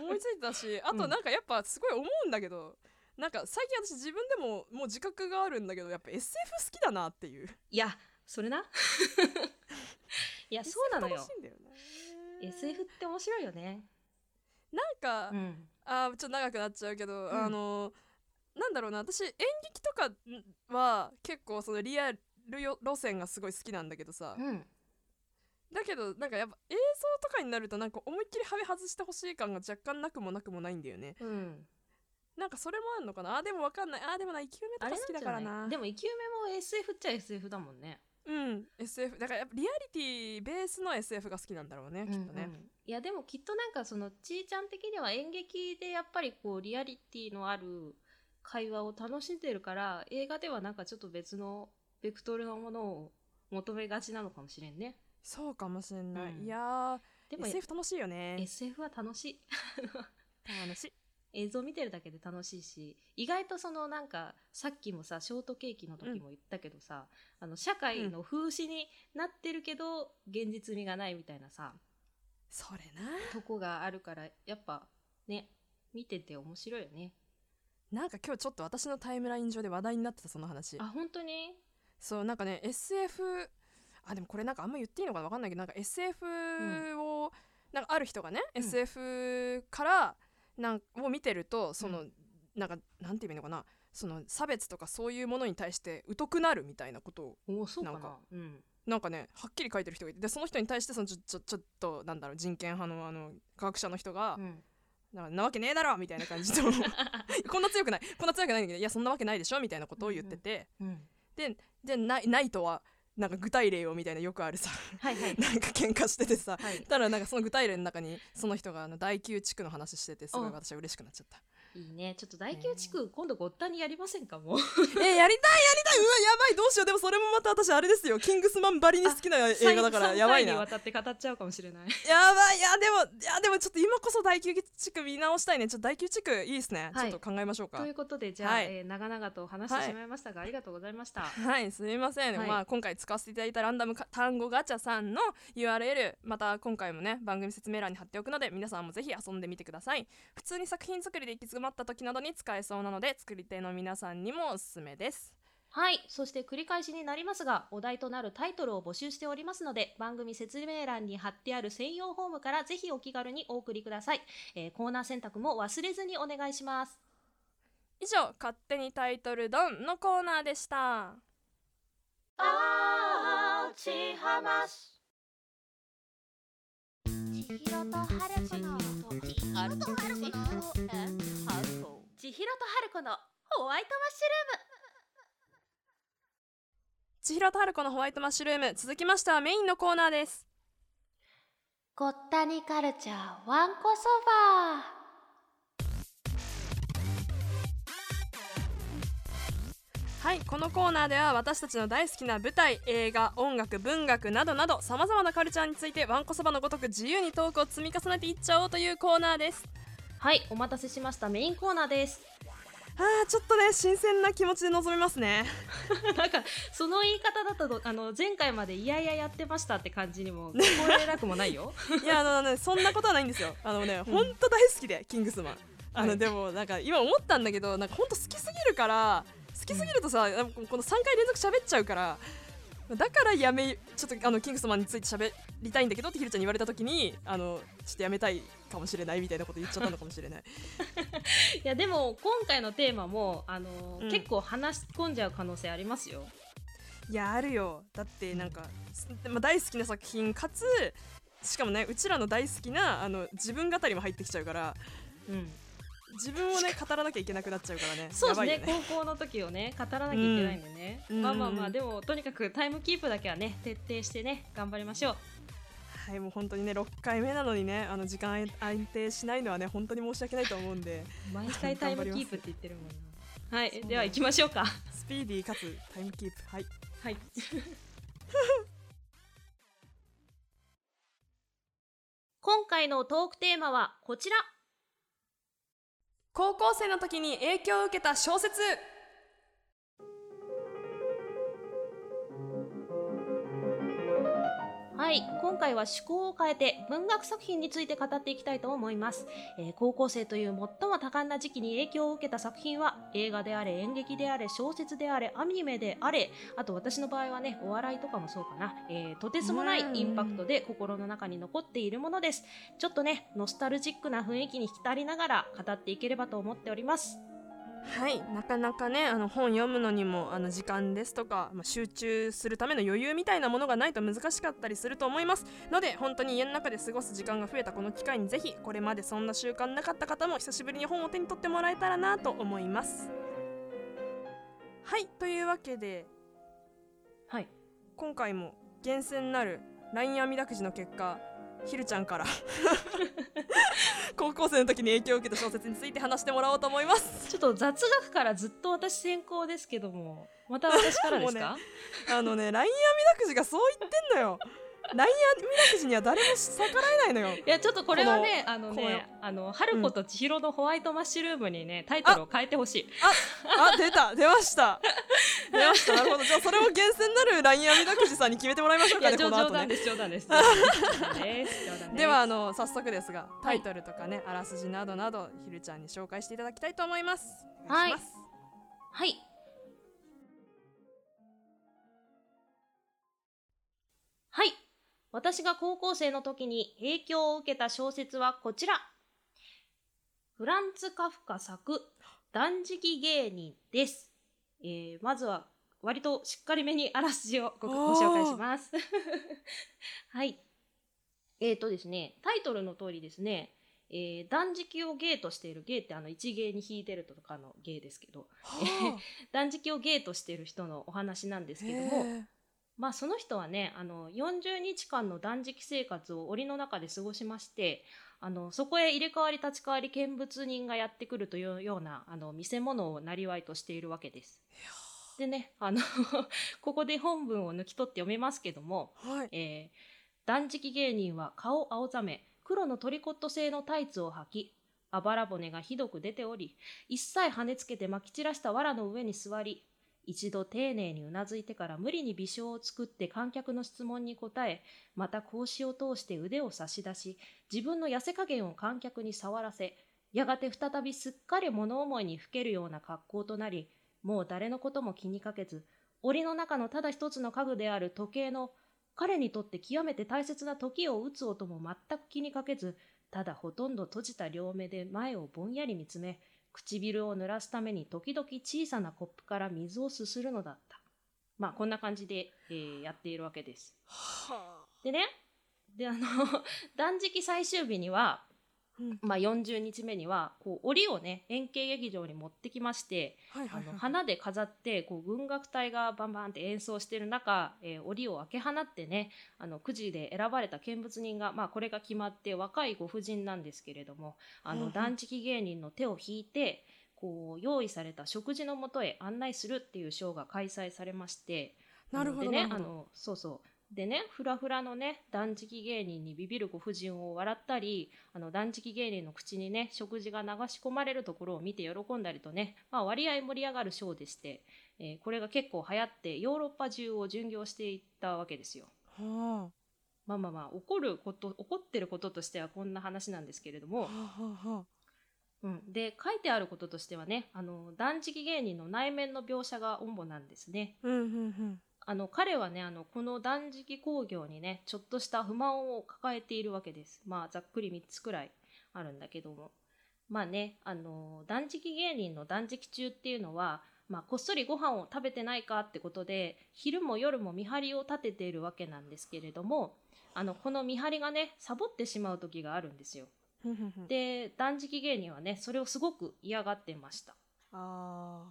思いついてたしあとなんかやっぱすごい思うんだけど、なんか最近私自分でももう自覚があるんだけどやっぱ SF 好きだなっていう。いやそれな？いやそうなのよ。SF 楽しいんだよね。SF って面白いよね。なんか、うん。あーちょっと長くなっちゃうけど、ん。あのなんだろうな私演劇とかは結構そのリアルよ路線がすごい好きなんだけどさ、うん。だけどなんかやっぱ映像とかになるとなんか思いっきりはめ外してほしい感が若干なくもなくもないんだよね。うん。なんかそれもあんのかな？あでもわかんない。あでもな生き埋めとあか好きだからな。でも生き埋めも SF っちゃ SF だもんねうん。SF だからやっぱリアリティベースの SF が好きなんだろうねきっとね、うんうんいやでもきっとなんかそのちーちゃん的には演劇でやっぱりこうリアリティのある会話を楽しんでるから映画ではなんかちょっと別のベクトルのものを求めがちなのかもしれんね。そうかもしれない、うん。いやーでも SF 楽しいよね SF は楽しい。楽しい映像見てるだけで楽しいし意外とそのなんかさっきもさショートケーキの時も言ったけどさ、あの社会の風刺になってるけど現実味がないみたいなさそれとこがあるからやっぱね見てて面白いよね。ななんか今日ちょっと私のタイムライン上で話題になってたその話。あ本当に？そうなんかね SF あでもこれなんかあんま言っていいのかなわかんないけどなんか SF を、なんかある人がね、うん。SF からなんを見てるとその、なんかなんて言うのかな。その差別とかそういうものに対して疎くなるみたいなことをな。なんかうん。なんかねはっきり書いてる人がいてでその人に対してそのちょちょちょっとなんだろう人権派のあの科学者の人が、うん。ななわけねえだろみたいな感じで こんな強くないこんな強くないんだけどいやそんなわけないでしょみたいなことを言ってて、うん。でないないとはなんか具体例をみたいなよくあるさ。はいはい。なんか喧嘩しててさ。はい。ただなんかその具体例の中にその人があの第9地区の話しててすごいあ私は嬉しくなっちゃったいいね。ちょっと大宮地区今度ごったにやりませんかもう。えやりたいやりたい。うわやばい。どうしよう。でもそれもまた私あれですよ。キングスマンばりに好きな映画だからやばいな。3回にわたって語っちゃうかもしれない。やばい。いやでもいやでもちょっと今こそ第9地区見直したいね。ちょっと第9地区いいですね、はい。ちょっと考えましょうか。ということでじゃあ、はい。えー長々と話してしまいましたが、ありがとうございました。はい。すみません、はい。まあ今回使わせていただいたランダムか単語ガチャさんの URL また今回もね番組説明欄に貼っておくので皆さんもぜひ遊んでみてください。普通に作品作りで行き詰まった時などに使えそうなので作り手の皆さんにもおすすめです。はい。そして繰り返しになりますがお題となるタイトルを募集しておりますので番組説明欄に貼ってある専用フォームからぜひお気軽にお送りください、えーコーナー選択も忘れずにお願いします。以上勝手にタイトルドンのコーナーでした。あーちはます千尋と春子の千尋と春子の千尋と春子のホワイトマッシュルーム。千尋と春子のホワイトマッシュルーム。続きましてはメインのコーナーです。ごったにカルチャーわんこそば。はいこのコーナーでは私たちの大好きな舞台映画音楽文学などなどさまざまなカルチャーについてわんこそばのごとく自由にトークを積み重ねていっちゃおうというコーナーです。はいお待たせしましたメインコーナーです。あーちょっとね新鮮な気持ちで臨みますね。なんかその言い方だとあの前回までいやいややってましたって感じにも聞こえなくもないよ。いやあのねそんなことはないんですよ。あのねうん。ほんと大好きでキングスマン。あの、はい。でもなんか今思ったんだけどなんかほんと好きすぎるから好きすぎるとさ、この3回連続喋っちゃうからだからやめちょっとあのキングスマンについて喋りたいんだけどってひるちゃんに言われた時にあのちょっとやめたいかもしれないみたいなこと言っちゃったのかもしれない。いやでも今回のテーマもあの、うん。結構話し込んじゃう可能性ありますよ。いやあるよ。だってなんか、すまあ、大好きな作品かつしかもねうちらの大好きなあの自分語りも入ってきちゃうからうん自分をね語らなきゃいけなくなっちゃうからね。そうですね。やばいよ高校の時をね語らなきゃいけないんでね、うん。まあまあまうんあでもとにかくタイムキープだけはね徹底してね頑張りましょう。はいもう本当にね6回目なのにねあの時間安定しないのはね本当に申し訳ないと思うんで。毎回 タイムキープって言ってるもんな。はいでは行きましょうか。スピーディーかつタイムキープ。はい。はい。今回のトークテーマはこちら高校生の時に影響を受けた小説。はい今回は趣向を変えて文学作品について語っていきたいと思います、えー高校生という最も多感な時期に影響を受けた作品は映画であれ演劇であれ小説であれアニメであれあと私の場合はねお笑いとかもそうかな、えーとてつもないインパクトで心の中に残っているものです。ちょっとねノスタルジックな雰囲気に浸りながら語っていければと思っておりますはい。なかなかねあの本読むのにもあの時間ですとか、まあ、集中するための余裕みたいなものがないと難しかったりすると思います。ので本当に家の中で過ごす時間が増えたこの機会にぜひこれまでそんな習慣なかった方も久しぶりに本を手に取ってもらえたらなと思います。はい。というわけではい。今回も厳選なる LINE 網だくじの結果ひるちゃんから。高校生の時に影響を受けた小説について話してもらおうと思います。ちょっと雑学からずっと私先行ですけどもまた私からですか、あのね LINE 網だくじがそう言ってんのよ LINE 網だくじには誰も逆らえないのよ。いやちょっとこれはねあのねあの春子と千尋のホワイトマッシュルームにねタイトルを変えてほしい。あ出た出ました。出ました。なるほど。じゃあそれを厳選なる LINE 網だくじさんに決めてもらいましょうかねこの後ね。です冗談です。冗談ではあの早速ですがタイトルとかね、あらすじなどなどひるちゃんに紹介していただきたいと思います。お願いします、はい。はい。私が高校生の時に影響を受けた小説はこちら。フランツ・カフカ作、断食芸人です。えーまずは割としっかりめにあらすじをご紹介します。はい。えーとですね、タイトルの通りですね、えー断食を芸としている芸ってあの一芸に弾いてるとかの芸ですけど、は 断食を芸としている人のお話なんですあけども、まあその人はねあの40日間の断食生活を檻の中で過ごしましてあのそこへ入れ替わり立ち替わり見物人がやってくるというようなあの見せ物をなりわいとしているわけです。でねあの ここで本文を抜き取って読めますけども、はいえー断食芸人は顔青ざめ黒のトリコット製のタイツを履きあばら骨がひどく出ており一切跳ねつけてまき散らした藁の上に座り一度丁寧にうなずいてから無理に微笑を作って観客の質問に答えまた格子を通して腕を差し出し自分の痩せ加減を観客に触らせやがて再びすっかり物思いにふけるような格好となりもう誰のことも気にかけず檻の中のただ一つの家具である時計の彼にとって極めて大切な時を打つ音も全く気にかけずただほとんど閉じた両目で前をぼんやり見つめ唇を濡らすために時々小さなコップから水をすするのだった。まあこんな感じで、えーやっているわけです。はでね。であの 断食最終日には、うんまあ、40日目にはこう檻をね円形劇場に持ってきましてあの花で飾ってこう軍楽隊がバンバンって演奏してる中、えー、檻を開け放ってねあのくじで選ばれた見物人が、まあ、これが決まって若いご婦人なんですけれどもあの断食芸人の手を引いてこう用意された食事のもとへ案内するっていうショーが開催されましてなるほどでねあのそうそうでねフラフラのね断食芸人にビビるご婦人を笑ったりあの断食芸人の口にね食事が流し込まれるところを見て喜んだりとね、まあ、割合盛り上がるショーでして、えーこれが結構流行ってヨーロッパ中を巡業していったわけですよ。はまあまあまあ怒ること怒ってることとしてはこんな話なんですけれども。あは、あはあ。うん、で書いてあることとしてはねあの断食芸人の内面の描写が主なんですね。うんうんうんあの彼はねあのこの断食興行にねちょっとした不満を抱えているわけです。まあざっくり3つくらいあるんだけども。まあねあの断食芸人の断食中っていうのはまあ、こっそりご飯を食べてないかってことで昼も夜も見張りを立てているわけなんですけれどもあのこの見張りがねサボってしまう時があるんですよ。で断食芸人はねそれをすごく嫌がってました。あ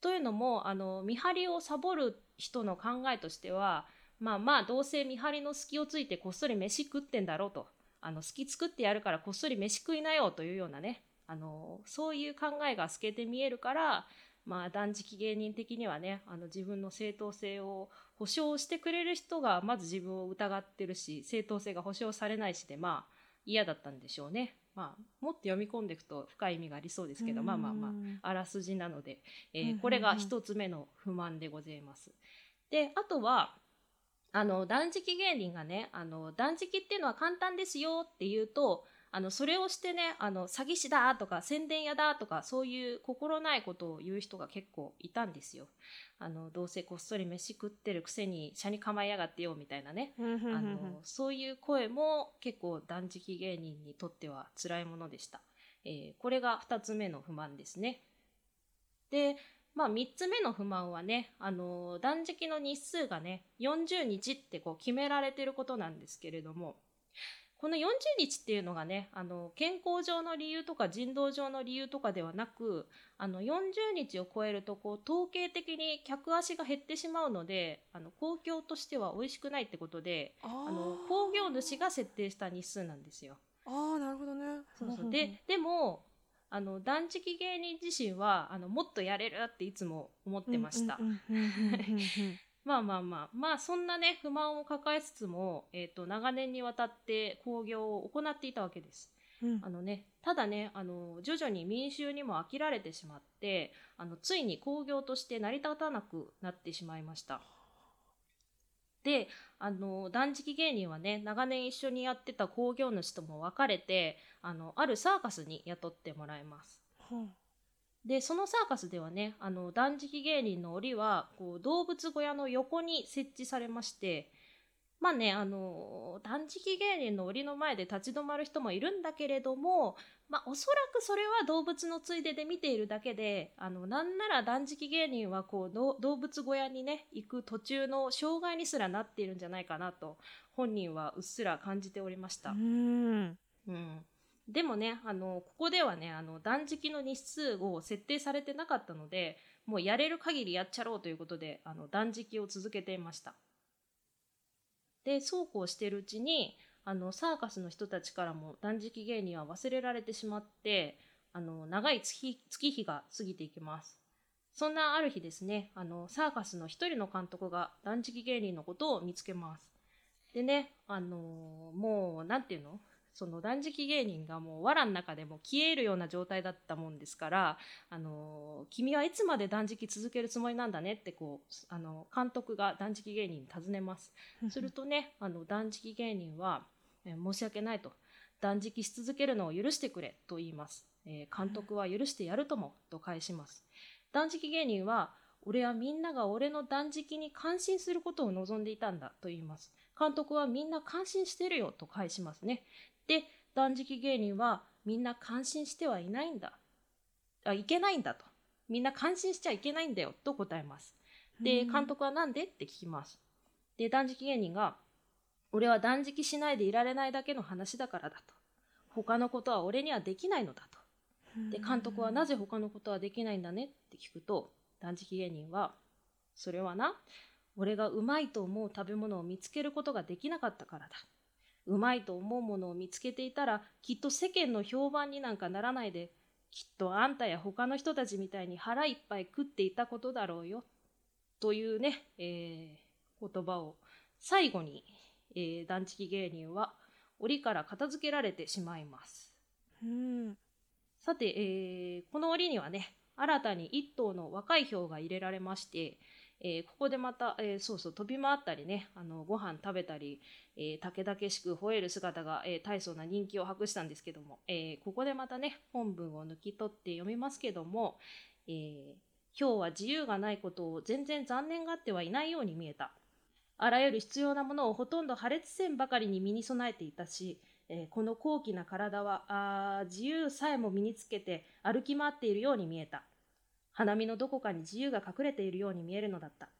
というのもあの見張りをサボる人の考えとしてはまあまあどうせ見張りの隙をついてこっそり飯食ってんだろうとあの隙作ってやるからこっそり飯食いなよというようなねあのそういう考えが透けて見えるからまあ断食芸人的にはねあの自分の正当性を保証してくれる人がまず自分を疑ってるし正当性が保証されないしでまあ嫌だったんでしょうね。まあ、もっと読み込んでいくと深い意味がありそうですけどまあまあまあああらすじなので、えーこれが一つ目の不満でございます。であとはあの断食芸人がねあの断食っていうのは簡単ですよって言うとあのそれをしてねあの詐欺師だとか宣伝屋だとかそういう心ないことを言う人が結構いたんですよ。あのどうせこっそり飯食ってるくせに車に構えやがってよみたいなね。あのそういう声も結構断食芸人にとっては辛いものでした、えーこれが2つ目の不満ですね。でまあ3つ目の不満はねあの断食の日数がね40日ってこう決められてることなんですけれどもこの40日っていうのがねあの健康上の理由とか人道上の理由とかではなくあの40日を超えるとこう統計的に客足が減ってしまうのであの公共としては美味しくないってことでああの工業主が設定した日数なんですよ。ああなるほどね。そうそう。ででもあの断食芸人自身はあのもっとやれるっていつも思ってました。うんうんうんうんうんうんまあまあまあまあそんなね不満を抱えつつも、えー、と長年にわたって興行を行っていたわけです。うんあのねただねあの徐々に民衆にも飽きられてしまってあのついに興行として成り立たなくなってしまいました。であの断食芸人はね長年一緒にやってた興行主とも別れてあのあるサーカスに雇ってもらいます。はでそのサーカスではねあの断食芸人の檻はこう動物小屋の横に設置されましてまあねあの断食芸人の檻の前で立ち止まる人もいるんだけれども、まあ、おそらくそれは動物のついでで見ているだけであのなんなら断食芸人はこうど動物小屋にね行く途中の障害にすらなっているんじゃないかなと本人はうっすら感じておりました。うんうん、でもねあのここではねあの断食の日数を設定されてなかったのでもうやれる限りやっちゃろうということであの断食を続けていました。でそうこうしているうちにあのサーカスの人たちからも断食芸人は忘れられてしまってあの長い月月日が過ぎていきます。そんなある日ですねあのサーカスの一人の監督が断食芸人のことを見つけます。でねあのもうなんていうの？その断食芸人がもう藁の中でも消えるような状態だったもんですから、あの君はいつまで断食続けるつもりなんだねってこうあの監督が断食芸人に尋ねます。するとねあの断食芸人は、えー申し訳ないと。断食し続けるのを許してくれと言います、えー監督は許してやるともと返します。断食芸人は俺はみんなが俺の断食に感心することを望んでいたんだと言います。監督はみんな感心してるよと返しますねで断食芸人はみんな感心してはいないんだ。あいけないんだと。みんな感心しちゃいけないんだよと答えます。で監督はなんでって聞きます。で断食芸人が俺は断食しないでいられないだけの話だからだと。他のことは俺にはできないのだと。で監督はなぜ他のことはできないんだねって聞くと断食芸人はそれはな俺がうまいと思う食べ物を見つけることができなかったからだうまいと思うものを見つけていたらきっと世間の評判になんかならないできっとあんたや他の人たちみたいに腹いっぱい食っていたことだろうよというね、えー言葉を最後に、えー断食芸人は檻から片付けられてしまいます。うん。さて、えーこの折にはね新たに一頭の若いヒョウが入れられまして、えーここでまた、えーそうそう飛び回ったりねあのご飯食べたり、えー、武々しく吠える姿が、えー大層な人気を博したんですけども、えここでまたね本文を抜き取って読みますけども、えー、ヒョウは自由がないことを全然残念がってはいないように見えた。あらゆる必要なものをほとんど破裂線ばかりに身に備えていたし、えこの高貴な体はあ自由さえも身につけて歩き回っているように見えた。花見のどこかに自由が隠れているように見えるのだった。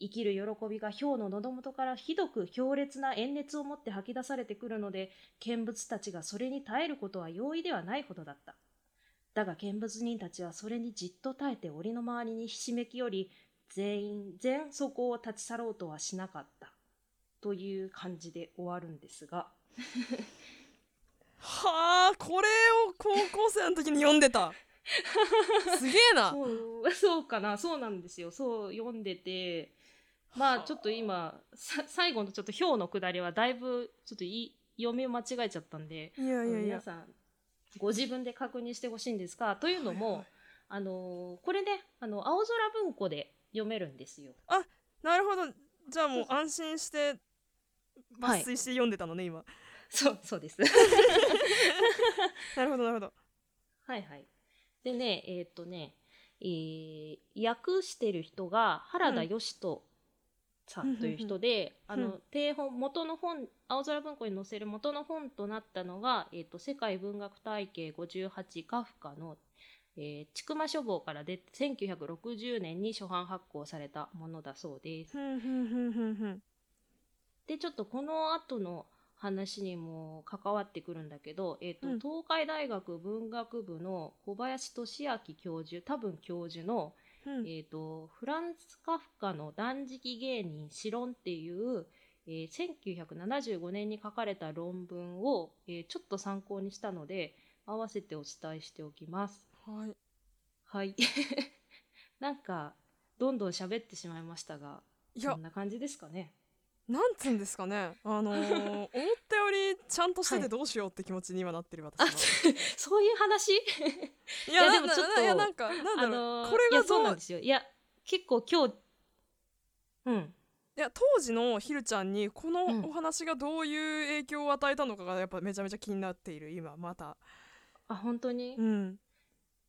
生きる喜びが氷の喉元からひどく強烈な炎熱を持って吐き出されてくるので見物たちがそれに耐えることは容易ではないほどだった。だが見物人たちはそれにじっと耐えて檻の周りにひしめきより全員全そこを立ち去ろうとはしなかった。という感じで終わるんですが。はあこれを高校生の時に読んでた。すげえな。そう そうかなそうなんですよ。そう読んでて。まあちょっと今さ最後のちょっと表のくだりはだいぶちょっとい読み間違えちゃったんでいやいや皆さんご自分で確認してほしいんですがというのも、はいはい。あのこれねあの青空文庫で読めるんですよ。なるほど。じゃあもう安心して抜粋して読んでたのね、今。そうそうです。なるほどなるほど。はいはい。でねえーっとね、えー訳してる人が原田義人さんという人で、あうんの定本元の本青空文庫に載せる元の本となったのが、えーっと世界文学体系58カフカのえー、千曲書房から出て1960年に初版発行されたものだそうです。でちょっとこの後の話にも関わってくるんだけど、えーとうん。東海大学文学部の小林俊明教授多分教授の、ふん。えー、とフランツ・カフカの断食芸人「シロン」っていう、えー1975年に書かれた論文を、えーちょっと参考にしたので合わせてお伝えしておきます。はい。はい。なんかどんどん喋ってしまいましたがこんな感じですかね。なんつうんですかね。あのー 思ったよりちゃんとしてはい。てどうしようって気持ちに今なってる私あは そういう話？い いやでもなちょっとないやなんかなんだろう、のーこれがそうなんですよ。いや結構今日うん。いや当時のひるちゃんにこのうん。お話がどういう影響を与えたのかがやっぱめちゃめちゃ気になっている今また。あ本当に？うん。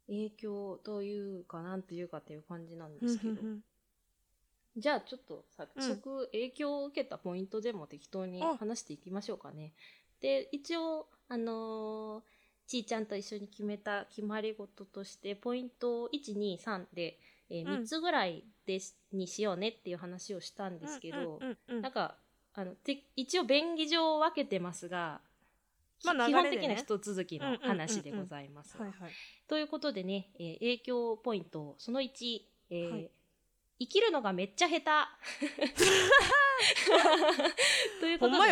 影響というかなんていうかっていう感じなんふですけど。んふんふんじゃあちょっと早速影響を受けたポイントでも適当にあ。話していきましょうかね。で一応あのーちーちゃんと一緒に決めた決まり事としてポイント123で、えうん。3つぐらいです、にしようねっていう話をしたんですけど、うんうんうんなんかあのて一応便宜上分けてますが、まあき基本的な一続きの話でございます。ということでね、えー影響ポイントその1、えーはい生きるのがめっちゃ下手。ということで、ね、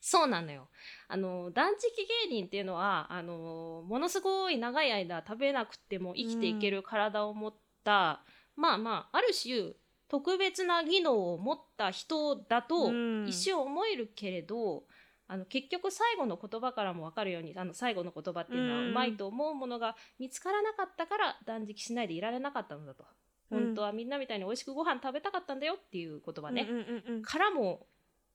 そうなのよ。あの断食芸人っていうのはあのものすごい長い間食べなくても生きていける体を持った、まあまあある種特別な技能を持った人だとうん。一瞬思えるけれど、あの結局最後の言葉からも分かるようにあの最後の言葉っていうのはうん。うまいと思うものが見つからなかったから断食しないでいられなかったのだと。うん本当はみんなみたいに美味しくご飯食べたかったんだよっていう言葉ね、からも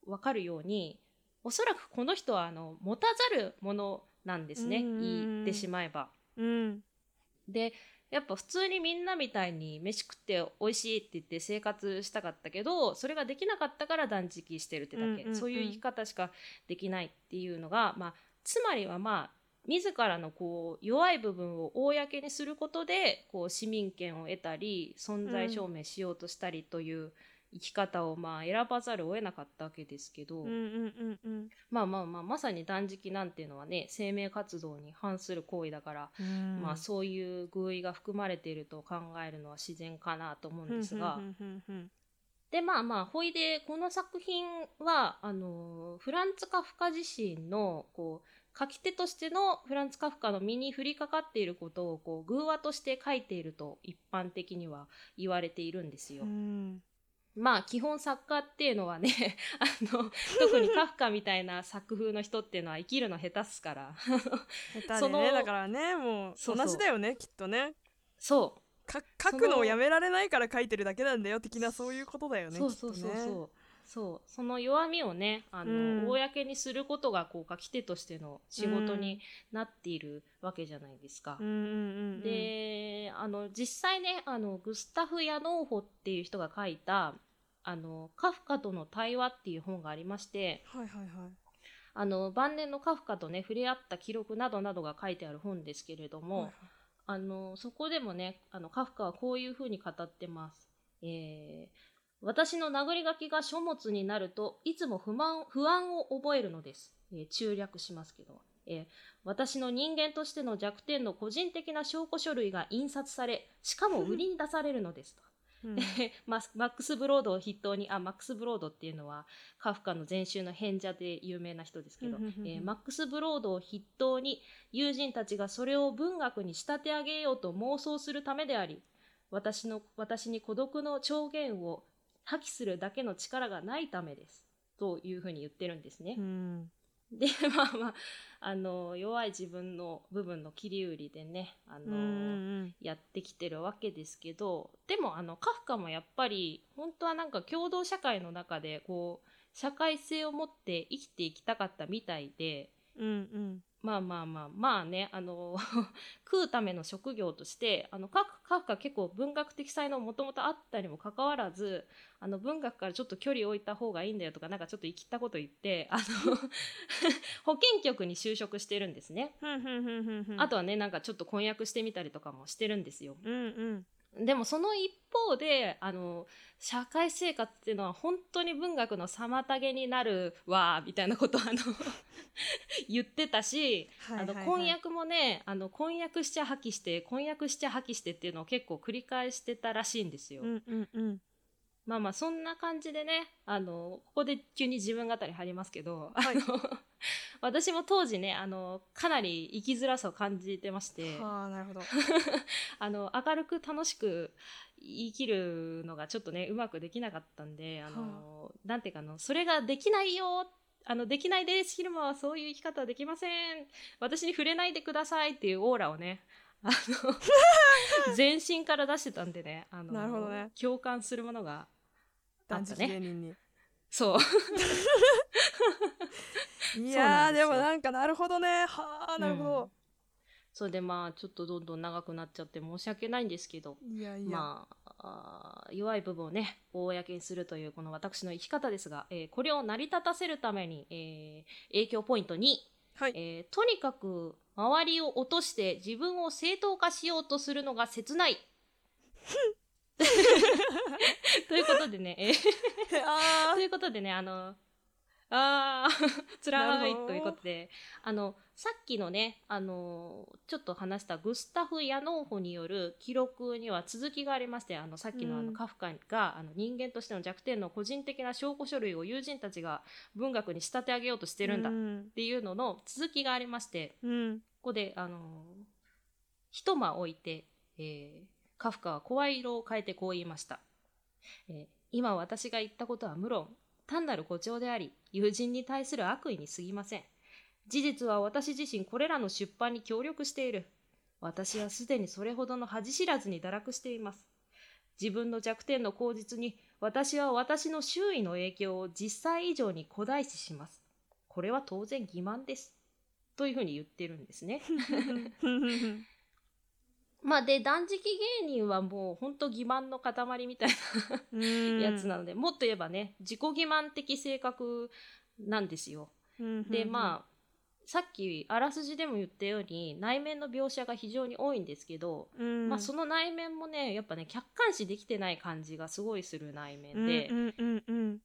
分かるようにおそらくこの人はあの持たざるものなんですね。うん言ってしまえば。うん。でやっぱ普通にみんなみたいに飯食って美味しいって言って生活したかったけどそれができなかったから断食してるってだけ、そういう生き方しかできないっていうのが、まあ、つまりはまあ自らのこう弱い部分を公にすることでこう市民権を得たり存在証明しようとしたりという生き方をまあ選ばざるを得なかったわけですけど、うんうんうんうん。まあまあまあまさに断食なんていうのはね生命活動に反する行為だからうん。まあそういう寓意が含まれていると考えるのは自然かなと思うんですが、でまあまあほいでこの作品はあのフランツ・カフカ自身のこう書き手としてのフランツ・カフカの身に降りかかっていることをこう偶話として書いていると一般的には言われているんですよ。うん。まあ基本作家っていうのはね あの特にカフカみたいな作風の人っていうのは生きるの下手っすから。下手でねだからねもうそうそう。同じだよねきっとね。そう。か書くのをやめられないから書いてるだけなんだよ的なそういうことだよねそうそうそう。きっとねそう。その弱みをねあの、うん。公にすることがこう書き手としての仕事になっているわけじゃないですか。うんであの実際ねあのグスタフ・ヤノーホっていう人が書いたあの「カフカとの対話」っていう本がありましてはいはいはい。あの晩年のカフカとね触れ合った記録などなどが書いてある本ですけれども、はいはい。あのそこでもねあのカフカはこういうふうに語ってます。えー私の殴り書きが書物になるといつも不満不安を覚えるのです、えー中略しますけど、えー私の人間としての弱点の個人的な証拠書類が印刷されしかも売りに出されるのですと。うん。でマックス・ブロードを筆頭にあマックス・ブロードっていうのはカフカの前週の変者で有名な人ですけど、えーマックス・ブロードを筆頭に友人たちがそれを文学に仕立て上げようと妄想するためであり私の私に孤独の調言を破棄するだけの力がないためです。というふうに言ってるんですね。うん。で まあまああの弱い自分の部分の切り売りでねあの、やってきてるわけですけどでもあのカフカもやっぱり本当はなんか共同社会の中でこう社会性を持って生きていきたかったみたいでうんうんまあまあまあまあねあの 食うための職業としてあのカフカフカ結構文学的才能もともとあったにもかかわらずあの文学からちょっと距離を置いた方がいいんだよとかなんかちょっと言い切ったこと言ってあの 保健局に就職してるんですね。あとはねなんかちょっと婚約してみたりとかもしてるんですよ。うんうんでもその一方であの社会生活っていうのは本当に文学の妨げになるわみたいなことをあの 言ってたし、はいはいはいあの婚約もねあの婚約しちゃ破棄して婚約しちゃ破棄してっていうのを結構繰り返してたらしいんですよ。うんうんうんまあまあそんな感じでねあのここで急に自分語り入りますけど、はい。あの 私も当時ねあのかなり生きづらさを感じてまして。はあなるほど。あの明るく楽しく生きるのがちょっとねうまくできなかったんであの、なんていうかあのそれができないよあのできないです昼間はそういう生き方はできません。私に触れないでくださいっていうオーラをねあの 全身から出してたんでねあのなるほどね。共感するものがあったね。芸人に。そう。いやーでもなんかなるほどね。はあなるほど、それでまあちょっとどんどん長くなっちゃって申し訳ないんですけどいやいや、まあ弱い部分をね公にするというこの私の生き方ですが、えーこれを成り立たせるために、えー影響ポイント2、はい、えーとにかく周りを落として自分を正当化しようとするのが切ない。ということでね、えー。あ ということでねあのあー。辛ないということで。あのさっきのねあのちょっと話したグスタフ・ヤノーホによる記録には続きがありましてあのさっきのあうん。のカフカがあの人間としての弱点の個人的な証拠書類を友人たちが文学に仕立て上げようとしてーるんだ。っうん。ていうのの続きがありまして。うん。ここであの一間置いて、えーカフカは声色を変えてこう言いました、えー今私が言ったことは無論単なる誇張であり友人に対する悪意に過ぎません。事実は私自身これらの出版に協力している。私はすでにそれほどの恥知らずに堕落しています。自分の弱点の口実に私は私の周囲の影響を実際以上に誇大視します。これは当然欺瞞です。というふうに言ってるんですね。まあで断食芸人はもうほんと欺瞞の塊みたいうん。なやつなので、もっと言えばね自己欺瞞的性格なんですよ。でまあさっきあらすじでも言ったように内面の描写が非常に多いんですけど、あ、うん。まあその内面もねやっぱね客観視できてない感じがすごいする内面で、うんうんうんうん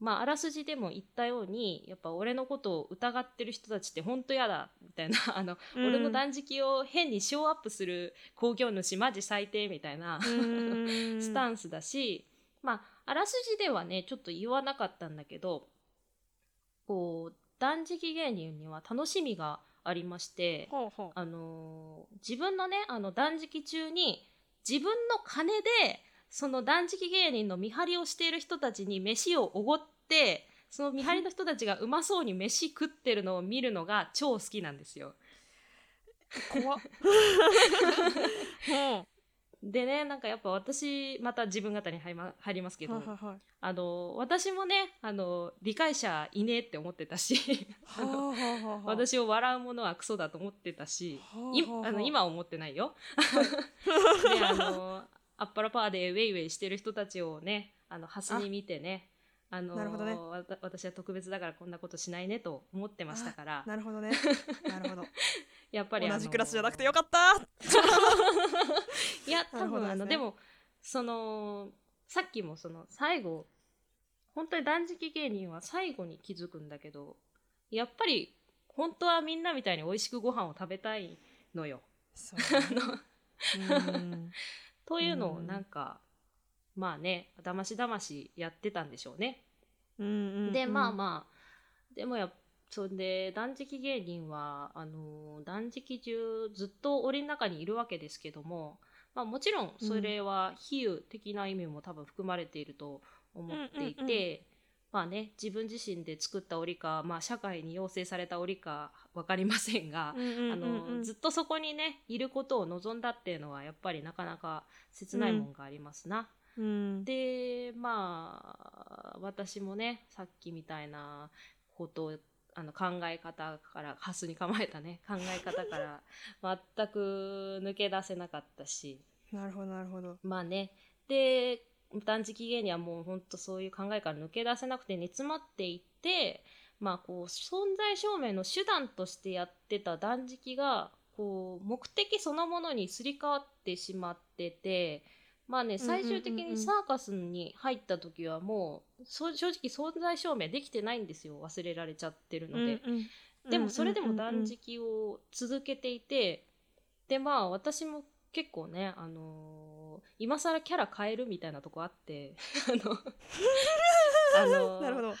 まああらすじでも言ったようにやっぱ俺のことを疑ってる人たちってほんと嫌だみたいな あの、うん。俺の断食を変にショーアップする興行主マジ最低みたいな、うん。スタンスだし、まああらすじではねちょっと言わなかったんだけどこう断食芸人には楽しみがありまして、ほうほう。あのー自分のねあの断食中に自分の金でその断食芸人の見張りをしている人たちに飯をおごってその見張りの人たちがうまそうに飯食ってるのを見るのが超好きなんですよ。怖 でねなんかやっぱ私また自分方に入りま入りますけど、うはいはいはい。あの私もねあの理解者いねえって思ってたし 私を笑うものはクソだと思ってたし、いはあはあ。あの今は思ってないよ。であのアッパラパーでウェイウェイしてる人たちをねあのハスに見てねあのなるほどね。私は特別だからこんなことしないねと思ってましたから。なるほどね。なるほど。やっぱり同じクラスじゃなくてよよかった。いや 多分ねあのでもそのさっきもその最後本当に断食芸人は最後に気づくんだけどやっぱり本当はみんなみたいに美味しくご飯を食べたいのよ。そううんというのをうん。なんか、まあねだましだましやってたんでしょうね。うんうんでまあまあでもやそんで断食芸人はあの断食中ずっと檻の中にいるわけですけども、まあ、もちろんそれは比喩的な意味も多分含まれていると思っていて、うんうんうんまあね自分自身で作った檻か、まあ、社会に要請された檻か分かりませんが、あのずっとそこにねいることを望んだっていうのはやっぱりなかなか切ないもんがありますな。うん。でまあ私もねさっきみたいなことあの考え方からハスに構えたね考え方から 全く抜け出せなかったし。なるほどなるほど。まあね。で断食芸人はもうほんとそういう考えから抜け出せなくて煮詰まっていってまあこう存在証明の手段としてやってた断食がこう目的そのものにすり替わってしまっててまあね最終的にサーカスに入った時はもうそ正直存在証明できてないんですよ忘れられちゃってるので。でもそれでも断うん食を続けていて、でまあ私も結構ね、あのー今更キャラ変えるみたいなとこあって あの あのーなるほど。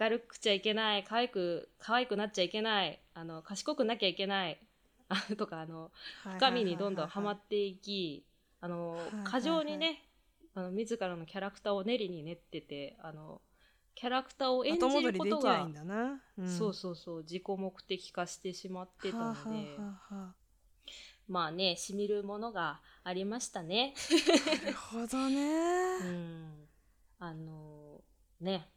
明るくちゃいけない可愛く可愛くなっちゃいけないあの賢くなきゃいけない あとかあの深みにどんどんはまっっていきあのはいはいはい。過剰にねあの自らのキャラクターを練りに練っててあのキャラクターを演後じることがんだな、ん。そうそうそう自己目的化してしまってたので、はあははまあねしみるものがありましたね。あなるほどうね、ん、あのね。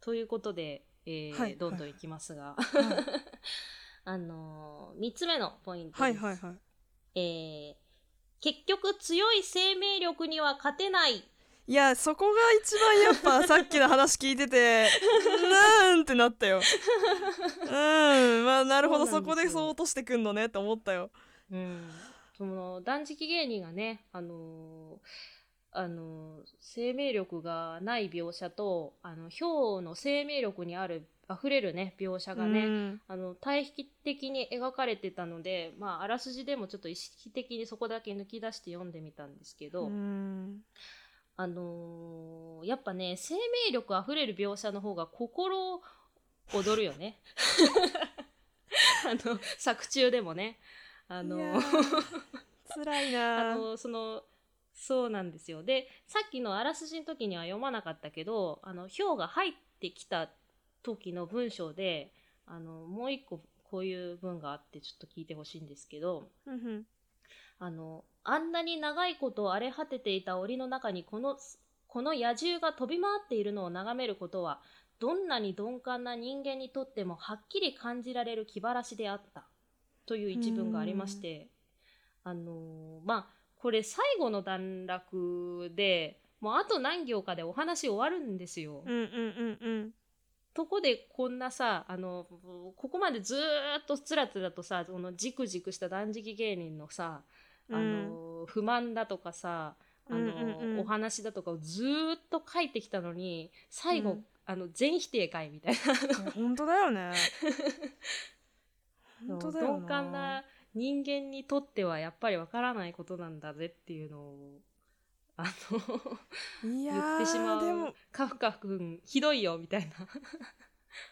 ということで、えーはいどんどんいきますが、はい。あの3つ目のポイントです。はいはいはい。えー結局強い生命力には勝てない。いやそこが一番やっぱ さっきの話聞いててうーんってなったよ。うん。まあなるほど。そこでそう落としてくんのねって思ったようん、その断食芸人がね、あのーあのー生命力がない描写とあのヒョウの生命力にある溢れるね描写がね、うんあの対比的に描かれてたので、まあ、あらすじでもちょっと意識的にそこだけ抜き出して読んでみたんですけど、うんあのーやっぱね生命力あふれる描写の方が心躍るよね。あの作中でもね。あの辛いな あのそのそうなんですよ。でさっきのあらすじの時には読まなかったけどあの氷が入ってきた時の文章であのもう一個こういう文があってちょっと聞いてほしいんですけどあのあんなに長いこと荒れ果てていた檻の中にこのこの野獣が飛び回っているのを眺めることはどんなに鈍感な人間にとってもはっきり感じられる気晴らしであったという一文がありましてあのーまあこれ最後の段落でもうあと何行かでお話終わるんですよ。うんうんうんうん。とこでこんなさあのここまでずーっとつらつらとさそのじくじくした断食芸人のさ、あの不満だとかさあの、うんうんうん。お話だとかをずーっと書いてきたのに最後、うん。あの全否定かいみたいいや本当だよね。な 本当だよな。鈍感な人間にとってはやっぱりわからないことなんだぜっていうのをあの言ってしまう。ーでもカフカ君ひどいよみたいな。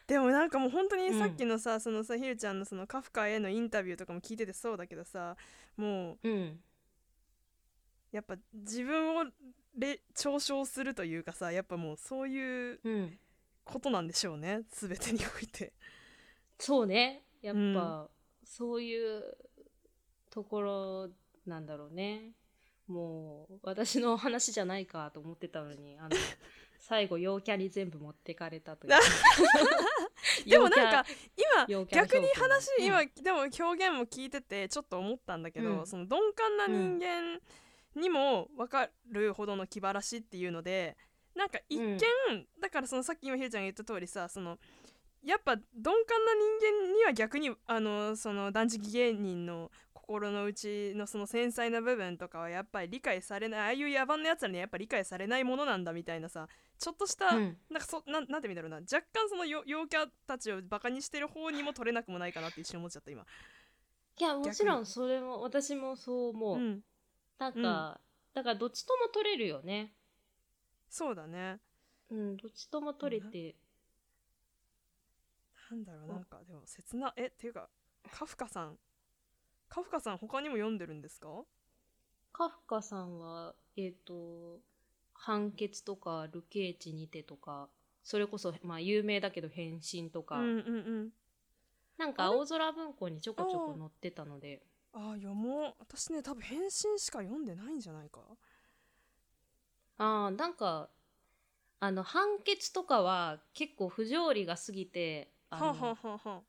でもなんかもう本当にうんさっきのさ、そのさひるちゃんのそのカフカへのインタビューとかも聞いててそうだけどさもううん。やっぱ自分をれ嘲笑するというかさやっぱもうそういううん。ことなんでしょうね全てにおいて。そうねやっぱ、うん。そういうところなんだろうね。もう私の話じゃないかと思ってたのにあの 最後陽キャに全部持ってかれたという。でもなんか陽今逆に話、うん今でも表現も聞いててちょっと思ったんだけど、うん。その鈍感な人間にも分かるほどの気晴らしっていうのでなんか一見、だからそのさっき今ひるちゃんが言った通りさそのやっぱ鈍感な人間には逆にあのその断食芸人の心の内のその繊細な部分とかはやっぱり理解されないああいう野蛮なやつらにはやっぱり理解されないものなんだみたいなさちょっとした、うん。なんかそなんなんて言うんだろうな若干そのよ陽キャたちをバカにしてる方にも取れなくもないかなって一瞬思っちゃった今。いやもちろんそれも私もそう思う、うん、なんか、だからどっちとも取れるよね。そうだね。うんどっちとも取れて、なんだろうなんかでも切なえっていうかカフカさん。カフカさん他にも読んでるんですか？カフカさんはえっ、と判決とかルケーチにてとかそれこそまあ有名だけど変身とか、うんうんうん。なんか青空文庫にちょこちょこ載ってたので。ああ読もう。私ね多分変身しか読んでないんじゃないか。ああなんかあの判決とかは結構不条理が過ぎてあの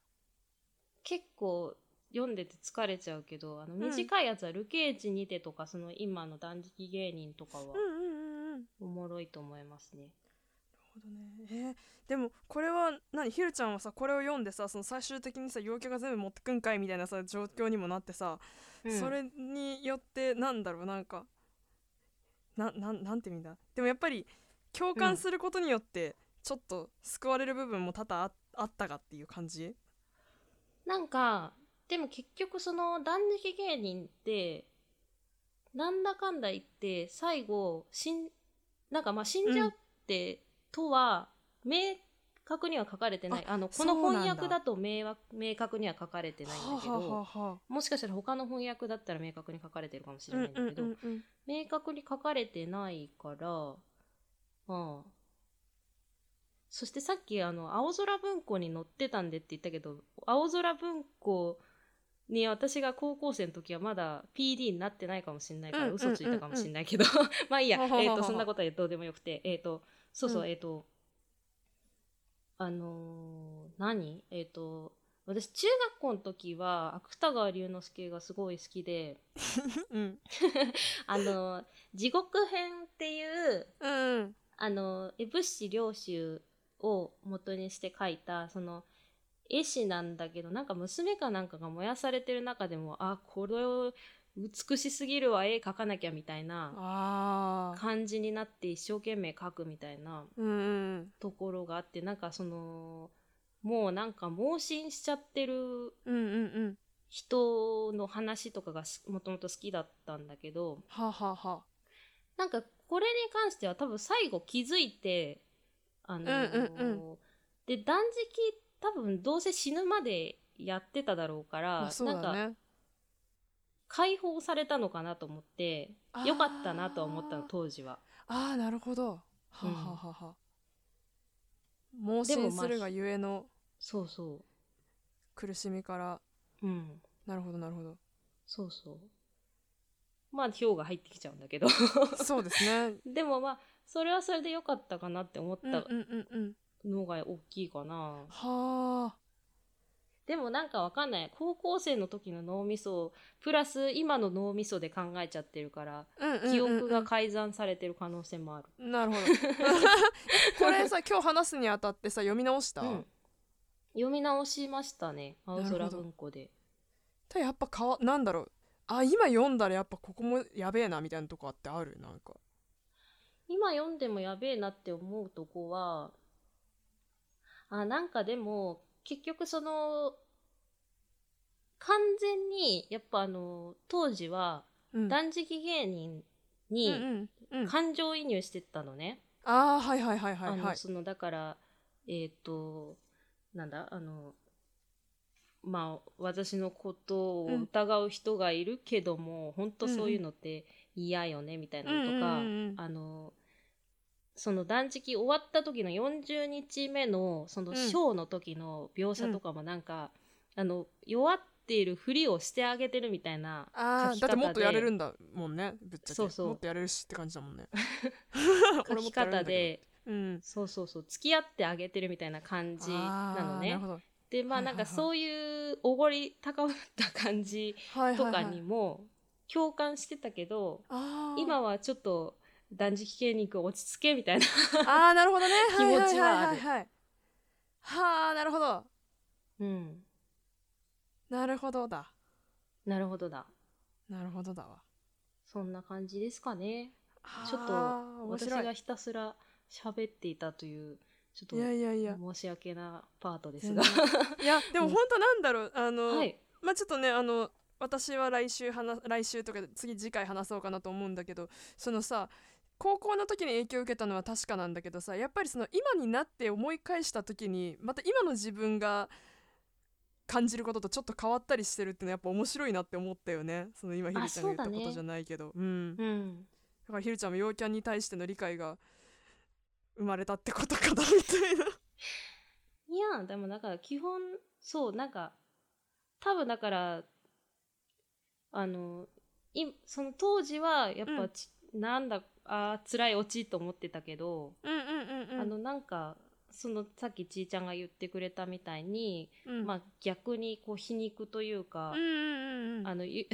結構読んでて疲れちゃうけどあのん。短いやつは「ルケージにて」とかその今の断食芸人とかはうんうんうんうん。おもろいと思いますね。なるほどね。えーでもこれは何？ひるちゃんはさこれを読んでさその最終的にさ陽キャが全部持ってくんかいみたいなさ状況にもなってさ、うん。それによってなんだろう？なんかななんなんて意味だ？でもやっぱり共感することによってちょっと救われる部分も多々ああったかっていう感じ？なんかでも結局その断食芸人ってなんだかんだ言って最後死んなんかまあ死んじゃうって、とは明確には書かれてない。あのこの翻訳だと明わ明確には書かれてないんだけど、はあはあは。あもしかしたら他の翻訳だったら明確に書かれてるかもしれうんないんだけど、うんうんうん。明確に書かれてないからまあそしてさっきあの青空文庫に載ってたんでって言ったけど青空文庫に私が高校生の時はまだ PD になってないかもしれないからうん嘘ついたかもしれないけど、まあいいや、えー、とそんなことはどうでもよくて。えっ、とそうそう、うん。えっ、とあのー何？えっ、と私中学校の時は芥川龍之介がすごい好きで。うん。あの地獄編っていううん。うんあの絵物資領集を元にして描いたその絵師なんだけどなんか娘かなんかが燃やされてる中でもあこれを美しすぎるわ絵描かなきゃみたいな感じになって一生懸命描くみたいなところがあってなんかそのもうなんか盲信しちゃってる人の話とかがもともと好きだったんだけどなんかこれに関しては多分最後気づいてあのーうんうんで断食多分どうせ死ぬまでやってただろうから、まあそうなんか解放されたのかなと思ってよかったなとは思ったの当時は。ああなるほど。ははあはあはあ。盲でもまあ信するがゆえのそうそ苦しみから。う。うん。なるほどなるほど。そうそう。まあ票が入ってきちゃうんだけど。そうですね。でもまあそれはそれでよかったかなって思ったうんうんうんうん。のが大きいかな。はあでもなんかわかんない。高校生の時の脳みそプラス今の脳みそで考えちゃってるからうんうんうんうん。記憶が改ざんされてる可能性もある、なるほど。これさ今日話すにあたってさ読み直した、うん。読み直しましたね。青空文庫で。たやっぱかわなんだろう。あ今読んだらやっぱここもやべえなみたいなとこあってある？なんか今読んでもやべえなって思うとこはあなんかでも結局その完全にやっぱあの当時はうん。断食芸人うんにうん。うん。感情移入してったのね、ああはいはいはいはいあはい。のそのだからえっ、となんだあのまあ私のことを疑う人がいるけども、本当そういうのって嫌よねみたいなのとか、うんうんうんうん。あのその断食終わった時の40日目のそのうん。ショーの時の描写とかもなんか、あの弱っているふりをしてあげてるみたいなあーだって書き方で。もっとやれるんだもんねぶっちゃけ。そうそう。もっとやれるしって感じだもんね。書き方で。うん。そうそうそう。付き合ってあげてるみたいな感じなのね。でまあなんかそういうおごり高まった感じとかにも共感してたけど、今はちょっと断食系肉落ち着けみたいなあーなるほどね。気持ちはある。いいいはあなるほど。うん。なるほどだ。なるほどだ。なるほどだわ。そんな感じですかね。ちょっと私がひたすら喋っていたというちょっといやいやいや。申し訳なパートです全が然。いやでも本当なんだろう。あの、はい。まあちょっとねあの私は来週話来週とか次次回話そうかなと思うんだけどそのさ高校の時に影響を受けたのは確かなんだけどさやっぱりその今になって思い返した時にまた今の自分が感じることとちょっと変わったりしてるってのはやっぱ面白いなって思ったよね。その今ひるちゃんが言ったことじゃないけど。うん。だうん。からひるちゃんも陽キャンに対しての理解が生まれたってことかなみたいな。いやでもだから基本そうなんか多分だからあのいその当時はやっぱち、なんだあー辛いオチと思ってたけど、うんうんうんうん。あのなんかそのさっきちーちゃんが言ってくれたみたいに、うん。まあ逆にこう皮肉というか、うんうんうんうん。あのゆ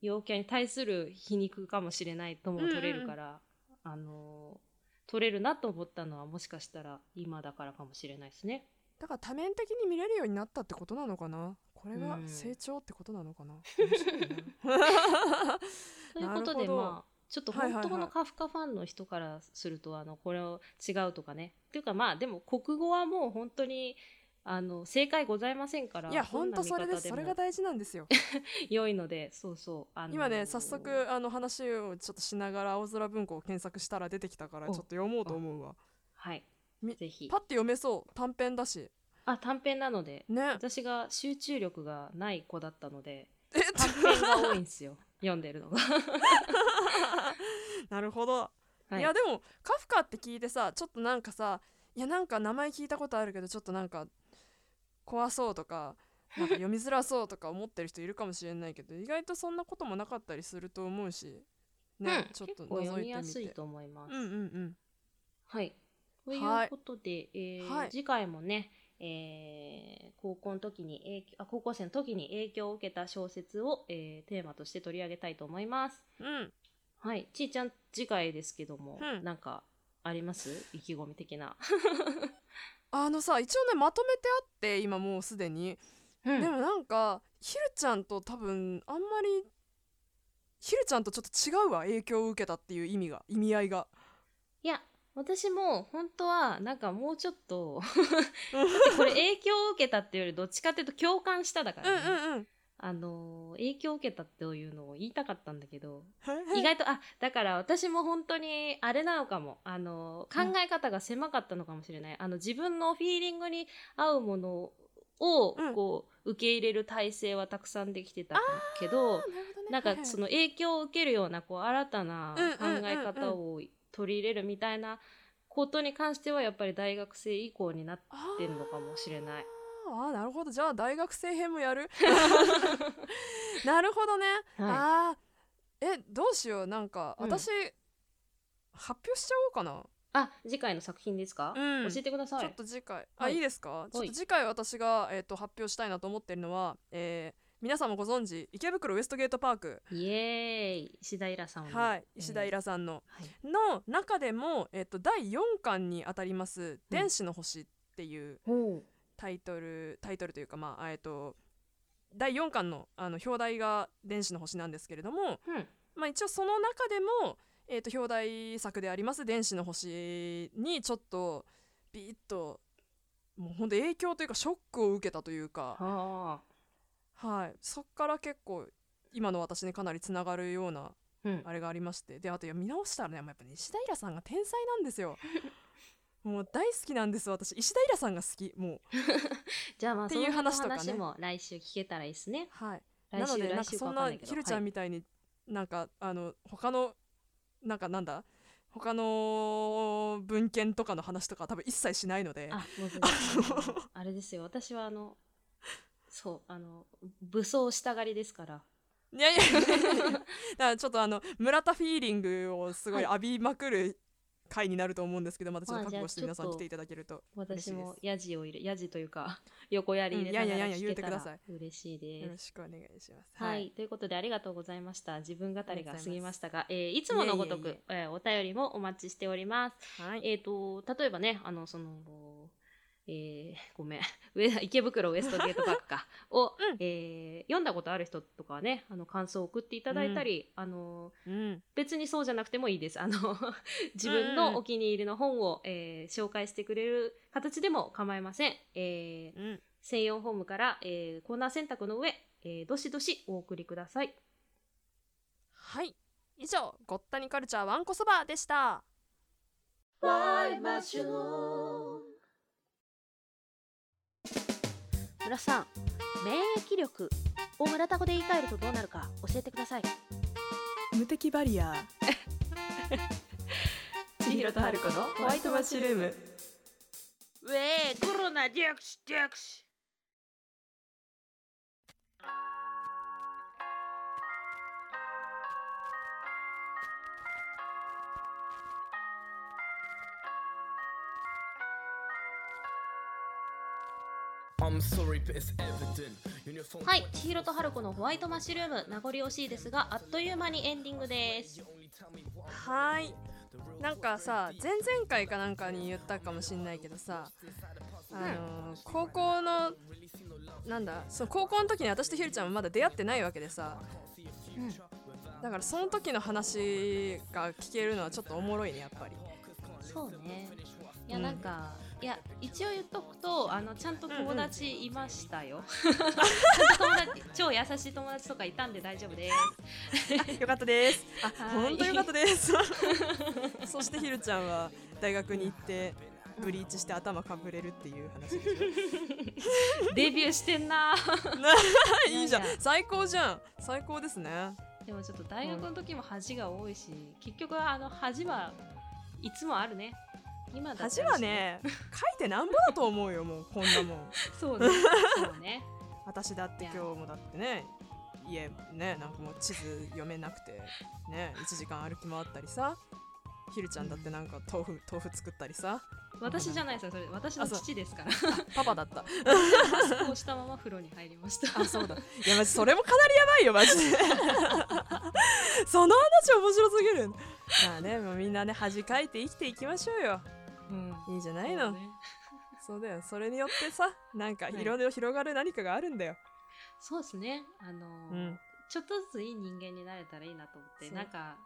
陽キャに対する皮肉かもしれないとも取れるから、あの取れるなと思ったのはもしかしたら今だからかもしれないですね。だから多面的に見れるようになったってことなのかな？これがうん。成長ってことなのかな、ということでまあちょっと本当のカフカファンの人からすると、あのこれを違うとかね。っていうかまあでも国語はもう本当にあの正解ございませんからいやどんなほんとそれです。それが大事なんですよ。良いのでそうそう、あのー今ね早速あの話をちょっとしながら青空文庫を検索したら出てきたからちょおっと読もうと思うわ。はい。みぜひ。パッて読めそう。短編だしあ短編なのでね。私が集中力がない子だったのでえ短編が多いんですよ 読んでるのが、なるほど、はい。い、やでもカフカって聞いてさちょっとなんかさいやなんか名前聞いたことあるけどちょっとなんか怖そうとかなんか読みづらそうとか思ってる人いるかもしれないけど意外とそんなこともなかったりすると思うしね、うんちょっと覗いてみて。みやすいと思います、うんうんうん。はい。といはいうことで、えーはい。次回もね、えー高校の時に影響あ高校生の時に影響を受けた小説を、えーテーマとして取り上げたいと思います。うん。はい。ちーちゃん次回ですけども、うん。なんかあります？意気込み的な、あのさ一応ねまとめてあって今もうすでに、うん。でもなんかひるちゃんと多分あんまりひるちゃんとちょっと違うわ影響を受けたっていう意味が意味合いが私も本当はなんかもうちょっとこれ影響を受けたっていうよりどっちかっていうと共感しただから、ね。うんうんうん。あのー影響を受けたっていうのを言いたかったんだけど意意外とあだから私も本当にあれなのかも。あの考え方が狭かったのかもしれない、あの自分のフィーリングに合うものをうん。こう、受け入れる体制はたくさんできてたけどなんかその影響を受けるようなこう新たなうんうん。考え方を取り入れるみたいなことに関してはやっぱり大学生以降になってるのかもしれない。あーなるほど。じゃあ大学生編もやる？なるほどね、はあー。えどうしよう。なんかうん。私、発表しちゃおうかな、あ次回の作品ですか、うん。教えてください。ちょっ。と次回。あ、はい。い、いですか？ちょっと次回私が、えー、と発表したいなと思ってるのは、えー皆さんもご存知池袋ウエストゲートパーク、イエーイ。石田イラさんのはい。石田イラさんの、はいの中でも、えー、と第4巻にあたります「電子の星」っていうほタイトルタイトルというかまあえっ、と第4巻のあの表題が「電子の星」なんですけれども、う、うん、まあ、一応その中でも、えー、と表題作であります「電子の星」にちょっとビーッともうほんと影響というかショックを受けたというか、ははい、そっから結構今の私にかなりつながるようなあ、れがありまして。であと見直したらねやっぱね石田イラさんが天才なんですよ。もう大好きなんです私。石田イラさんが好きもう。じゃあまあっていう話とかも来週聞けたらいいですね。はい。なのでなんかそんなひるちゃんみたいに、なんかあの他のなんかなんだ？他の文献とかの話とかは多分一切しないので。あ、あれですよ。私はあのそうあの武装したがりですから。いやいや。だからちょっとあの村田フィーリングをすごいは浴びまくる回になると思うんですけどまたちょっとまあ覚悟して皆さん来ていただけると嬉しいです。私もヤジを入れヤジというか 横やり入れながうんいやいやいやら聞けたら言うてください。嬉しいです。よろ。しくお願いします。はい、ということでありがとうございました。自分語りが過ぎましたが、えーいつものごとくいえお便りもお待ちしております。はい。えっ、と例えばねあのそのえー ごめん。上池袋ウエストゲートパークか。を、うん。えー読んだことある人とかはねあの感想を送っていただいたり、あのうん。別にそうじゃなくてもいいです。あの自分のお気に入りの本を、えー紹介してくれる形でも構いません。えーうん。専用フォームから、えーコーナー選択の上、えーどしどしお送りください。はい。以上ごったにカルチャーわんこそばでした村さん免疫力を村田語で言い換えるとどうなるか教えてください。無敵バリア。千尋と春子のホワイトマッシュルーム。ウェーコロナデュクシデュクシはい千尋と春子のホワイトマッシュルーム名残惜しいです。があっという間にエンディングですはーいなんかさ前々回かなんかに言ったかもしんないけどさあのー高校のなんだその高校の時に私とひるちゃんはまだ出会ってないわけでさ、だからその時の話が聞けるのはちょっとおもろいねやっぱり。そうね。いやうん。なんか、いや一応言っとくとあのちゃんと友達いましたよ、ちゃんと友達 超優しい友達とかいたんで大丈夫です。よかったです。本当よかったです。そしてひるちゃんは大学に行ってブリーチして頭かぶれるっていう話デビューしてんな。いいじゃん。最高じゃん。最高ですね。でもちょっと大学の時も恥が多いし、結局はあの恥はいつもあるね今だ恥はね書いてなんぼだと思うよもうこんなもん。そうね。そうね。私だって今日もだってね家ねなんかもう地図読めなくてね1時間歩き回ったりさひるちゃんだってなんか豆腐豆腐作ったりさ。私じゃないですよそれ私の父ですから。パパだった。マスクをしたまま風呂に入りました。あそうだ。いやマジそれもかなりやばいよマジで。その話面白すぎる。まあねもうみんなね恥かいて生きていきましょうようん。いいじゃないの。そうね。そうだよ。それによってさなんかはい。いろいろ広がる何かがあるんだよ、そうですね。あのーうん。ちょっとずついい人間になれたらいいなと思って。なんか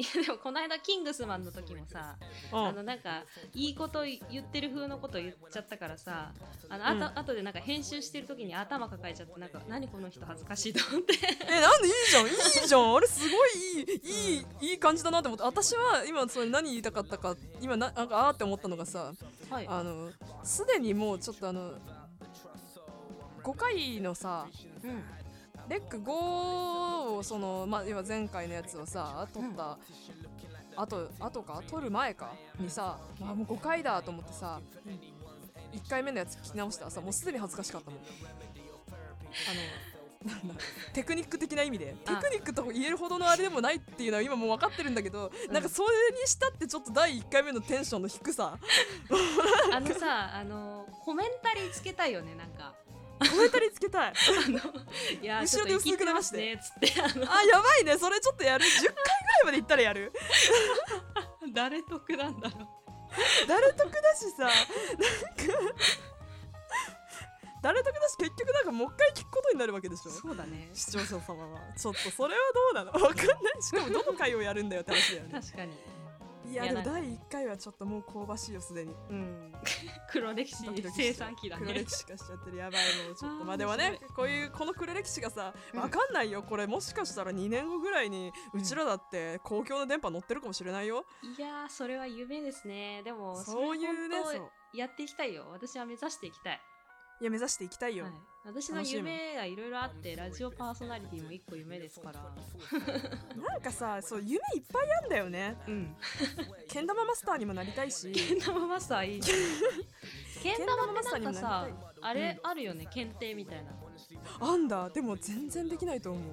いやでもこの間キングスマンの時もさ、うん。あのなんかいいこと言ってる風のこと言っちゃったからさあのあと、うん。後でなんか編集してる時に頭抱えちゃってなんか何この人恥ずかしいと思って。えなんでいいじゃん。いいじゃん。あれすごいいいいいいい感じだなって思って。私は今それ何言いたかったか今ななんかあーって思ったのがさはい。あのすでにもうちょっとあの5回のさうんレック5をそのまあ要は前回のやつをさ撮った、あと後か撮る前かにさあもう5回だと思ってさ、1回目のやつ聞き直したらさもうすでに恥ずかしかったもん。あのなんだテクニック的な意味でテあクニックと言えるほどのあれでもないっていうのは今もう分かってるんだけど、なんかそれにしたってちょっと第1回目のテンションの低さ。あのさあのコメンタリーつけたいよねなんかコメンタリーつけたい。あのいや後ろで薄く流して。てますねつって。あのあやばいねそれちょっとやる。10回ぐらいまでいったらやる。誰得なんだろう。誰得だしさ。なんか誰得だし結局なんかもう一回聞くことになるわけでしょ。そうだね。視聴者様は。ちょっとそれはどうなの？わかんない。しかもどの回をやるんだよって話だよね。確かにいやでも第1回はちょっともう香ばしいよすでに。うん。黒歴史生産期だね。黒歴史化しちゃってるやばいもうちょっとまあでもねこういうこの黒歴史がさうん。わかんないよ。これもしかしたら2年後ぐらいにうちらだって公共の電波乗ってるかもしれないよ。いやーそれは夢ですね。でもそういうねやっていきたいよ。私は目指していきたい、いや目指していきたいよ、はい、私の夢がいろいろあってラジオパーソナリティも一個夢ですから。なんかさそう夢いっぱいあんだよね。うん。けん玉マスターにもなりたいし。けん玉マスターいいね。けんけん玉玉マスターにもなりたい。あれあるよね検定みたいな。あんだ。でも全然できないと思う。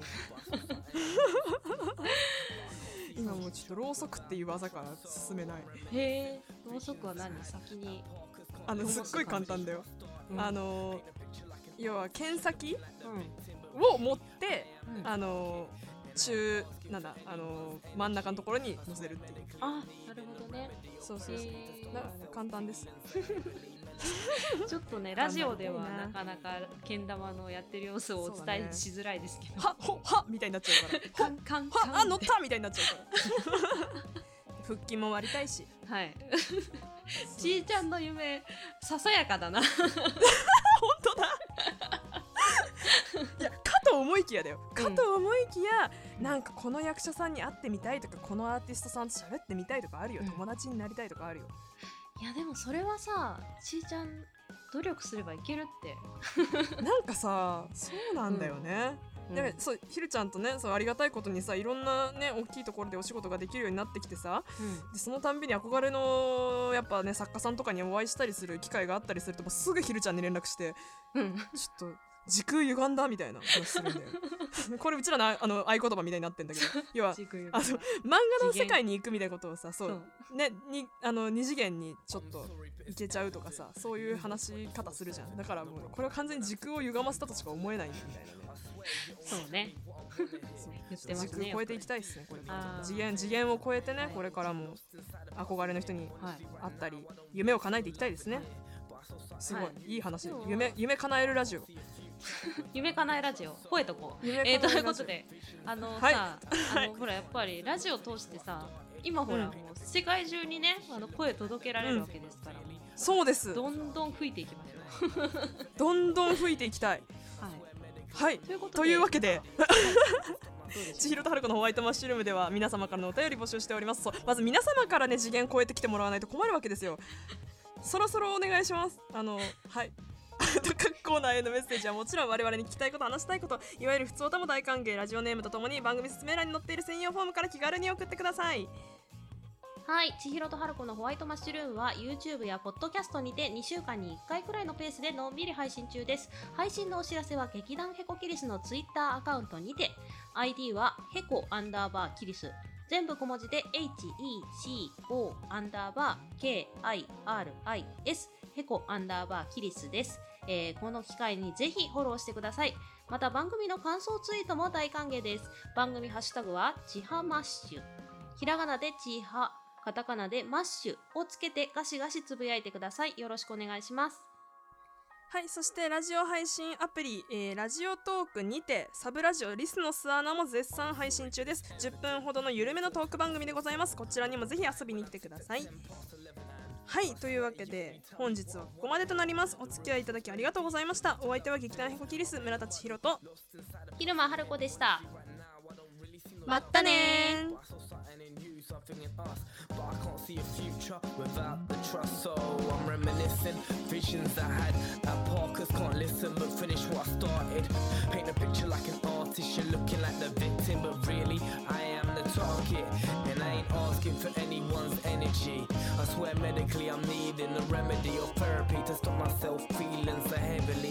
今もうちょっとろうそくっていう技から進めない。へえ。ろうそくは何？先に。あのすっごい簡単だよ、うんあの要は剣先うん。を持って、うん。あの中なんだあの真ん中のところに乗せるっていう。あなるほどね。そうそうそう。へー。な簡単です。ちょっとねラジオではな。かなかけん玉のやってる様子をお伝えしづらいですけど。はほはみたいになっちゃうから。カンカンカンはあ乗ったみたいになっちゃうから。腹筋も割りたいし。はい ちーちゃんの夢ささやかだな。本当だ。いやかと思いきやだよ。かと思いきや、なんかこの役者さんに会ってみたいとかこのアーティストさんと喋ってみたいとかあるよ、うん。友達になりたいとかあるよ。いやでもそれはさちーちゃん努力すればいけるって。なんかさそうなんだよね、でそうひるちゃんとねそうありがたいことにさいろんなね大きいところでお仕事ができるようになってきてさでそのたんびに憧れのやっぱね作家さんとかにお会いしたりする機会があったりするともうすぐひるちゃんに連絡してうん、うん、ちょっと時空歪んだみたいな話するんだよ。これうちらのああの合言葉みたいになってんだけど。要はあの漫画の世界に行くみたいなことをさそうねにあの二次元にちょっと行けちゃうとかさそういう話し方するじゃん。だからもうこれは完全に時空を歪ませたとしか思えないみたいなね。そうね。そう。言ってますね時空超えていきたいですねこれ次元次元を超えてねこれからも憧れの人にはい。会ったり夢を叶えていきたいですね。すごい、、はい。い話。夢夢叶えるラジオ 夢叶えラジオ。吠えとこう。夢えー、ということであの、はい。さあのほらやっぱりラジオ通してさ今ほら、うん。もう世界中にねあの声届けられるわけですから、そうです。どんどん吹いていきましょう。どんどん吹いていきたい。はい。はい。というこというわけで。千尋と春子のホワイトマッシュルームでは皆様からのお便り募集しております。まず皆様からね次元超えてきてもらわないと困るわけですよ。そろそろお願いします。あのはい各コーナーへのメッセージはもちろん我々に聞きたいこと話したいこといわゆる普通歌も大歓迎ラジオネームとともに番組説明欄に載っている専用フォームから気軽に送ってください。はい千尋と春子のホワイトマッシュルームは YouTube や Podcast にて2週間に1回くらいのペースでのんびり配信中です。配信のお知らせは劇団ヘコキリスの Twitter アカウントにて ID はヘコアンダーバーキリス。全部小文字で HECO アンダーバー KIRIS ヘコアンダーバーキリスです、えーこの機会にぜひフォローしてください。また番組の感想ツイートも大歓迎です。番組ハッシュタグはちはマッシュ。ひらがなでちはカタカナでマッシュをつけてガシガシつぶやいてください。よろしくお願いします。はいそしてラジオ配信アプリ、えーラジオトークにてサブラジオリスの巣穴も絶賛配信中です。10分ほどの緩めのトーク番組でございます。こちらにもぜひ遊びに来てください。はいというわけで本日はここまでとなりますお付き合いいただきありがとうございましたお相手は劇団ヘコキリス村田千尋と昼間春子でしたまったね something in us, but I can't see a future without the trust. So I'm reminiscing visions I had at Parkers. Can't listen, but finish what I started. Paint a picture like an artist. You're looking like the victim, but really I am the target. And I ain't asking for anyone's energy. swear medically I'm needing a remedy or therapy to stop myself feeling so heavily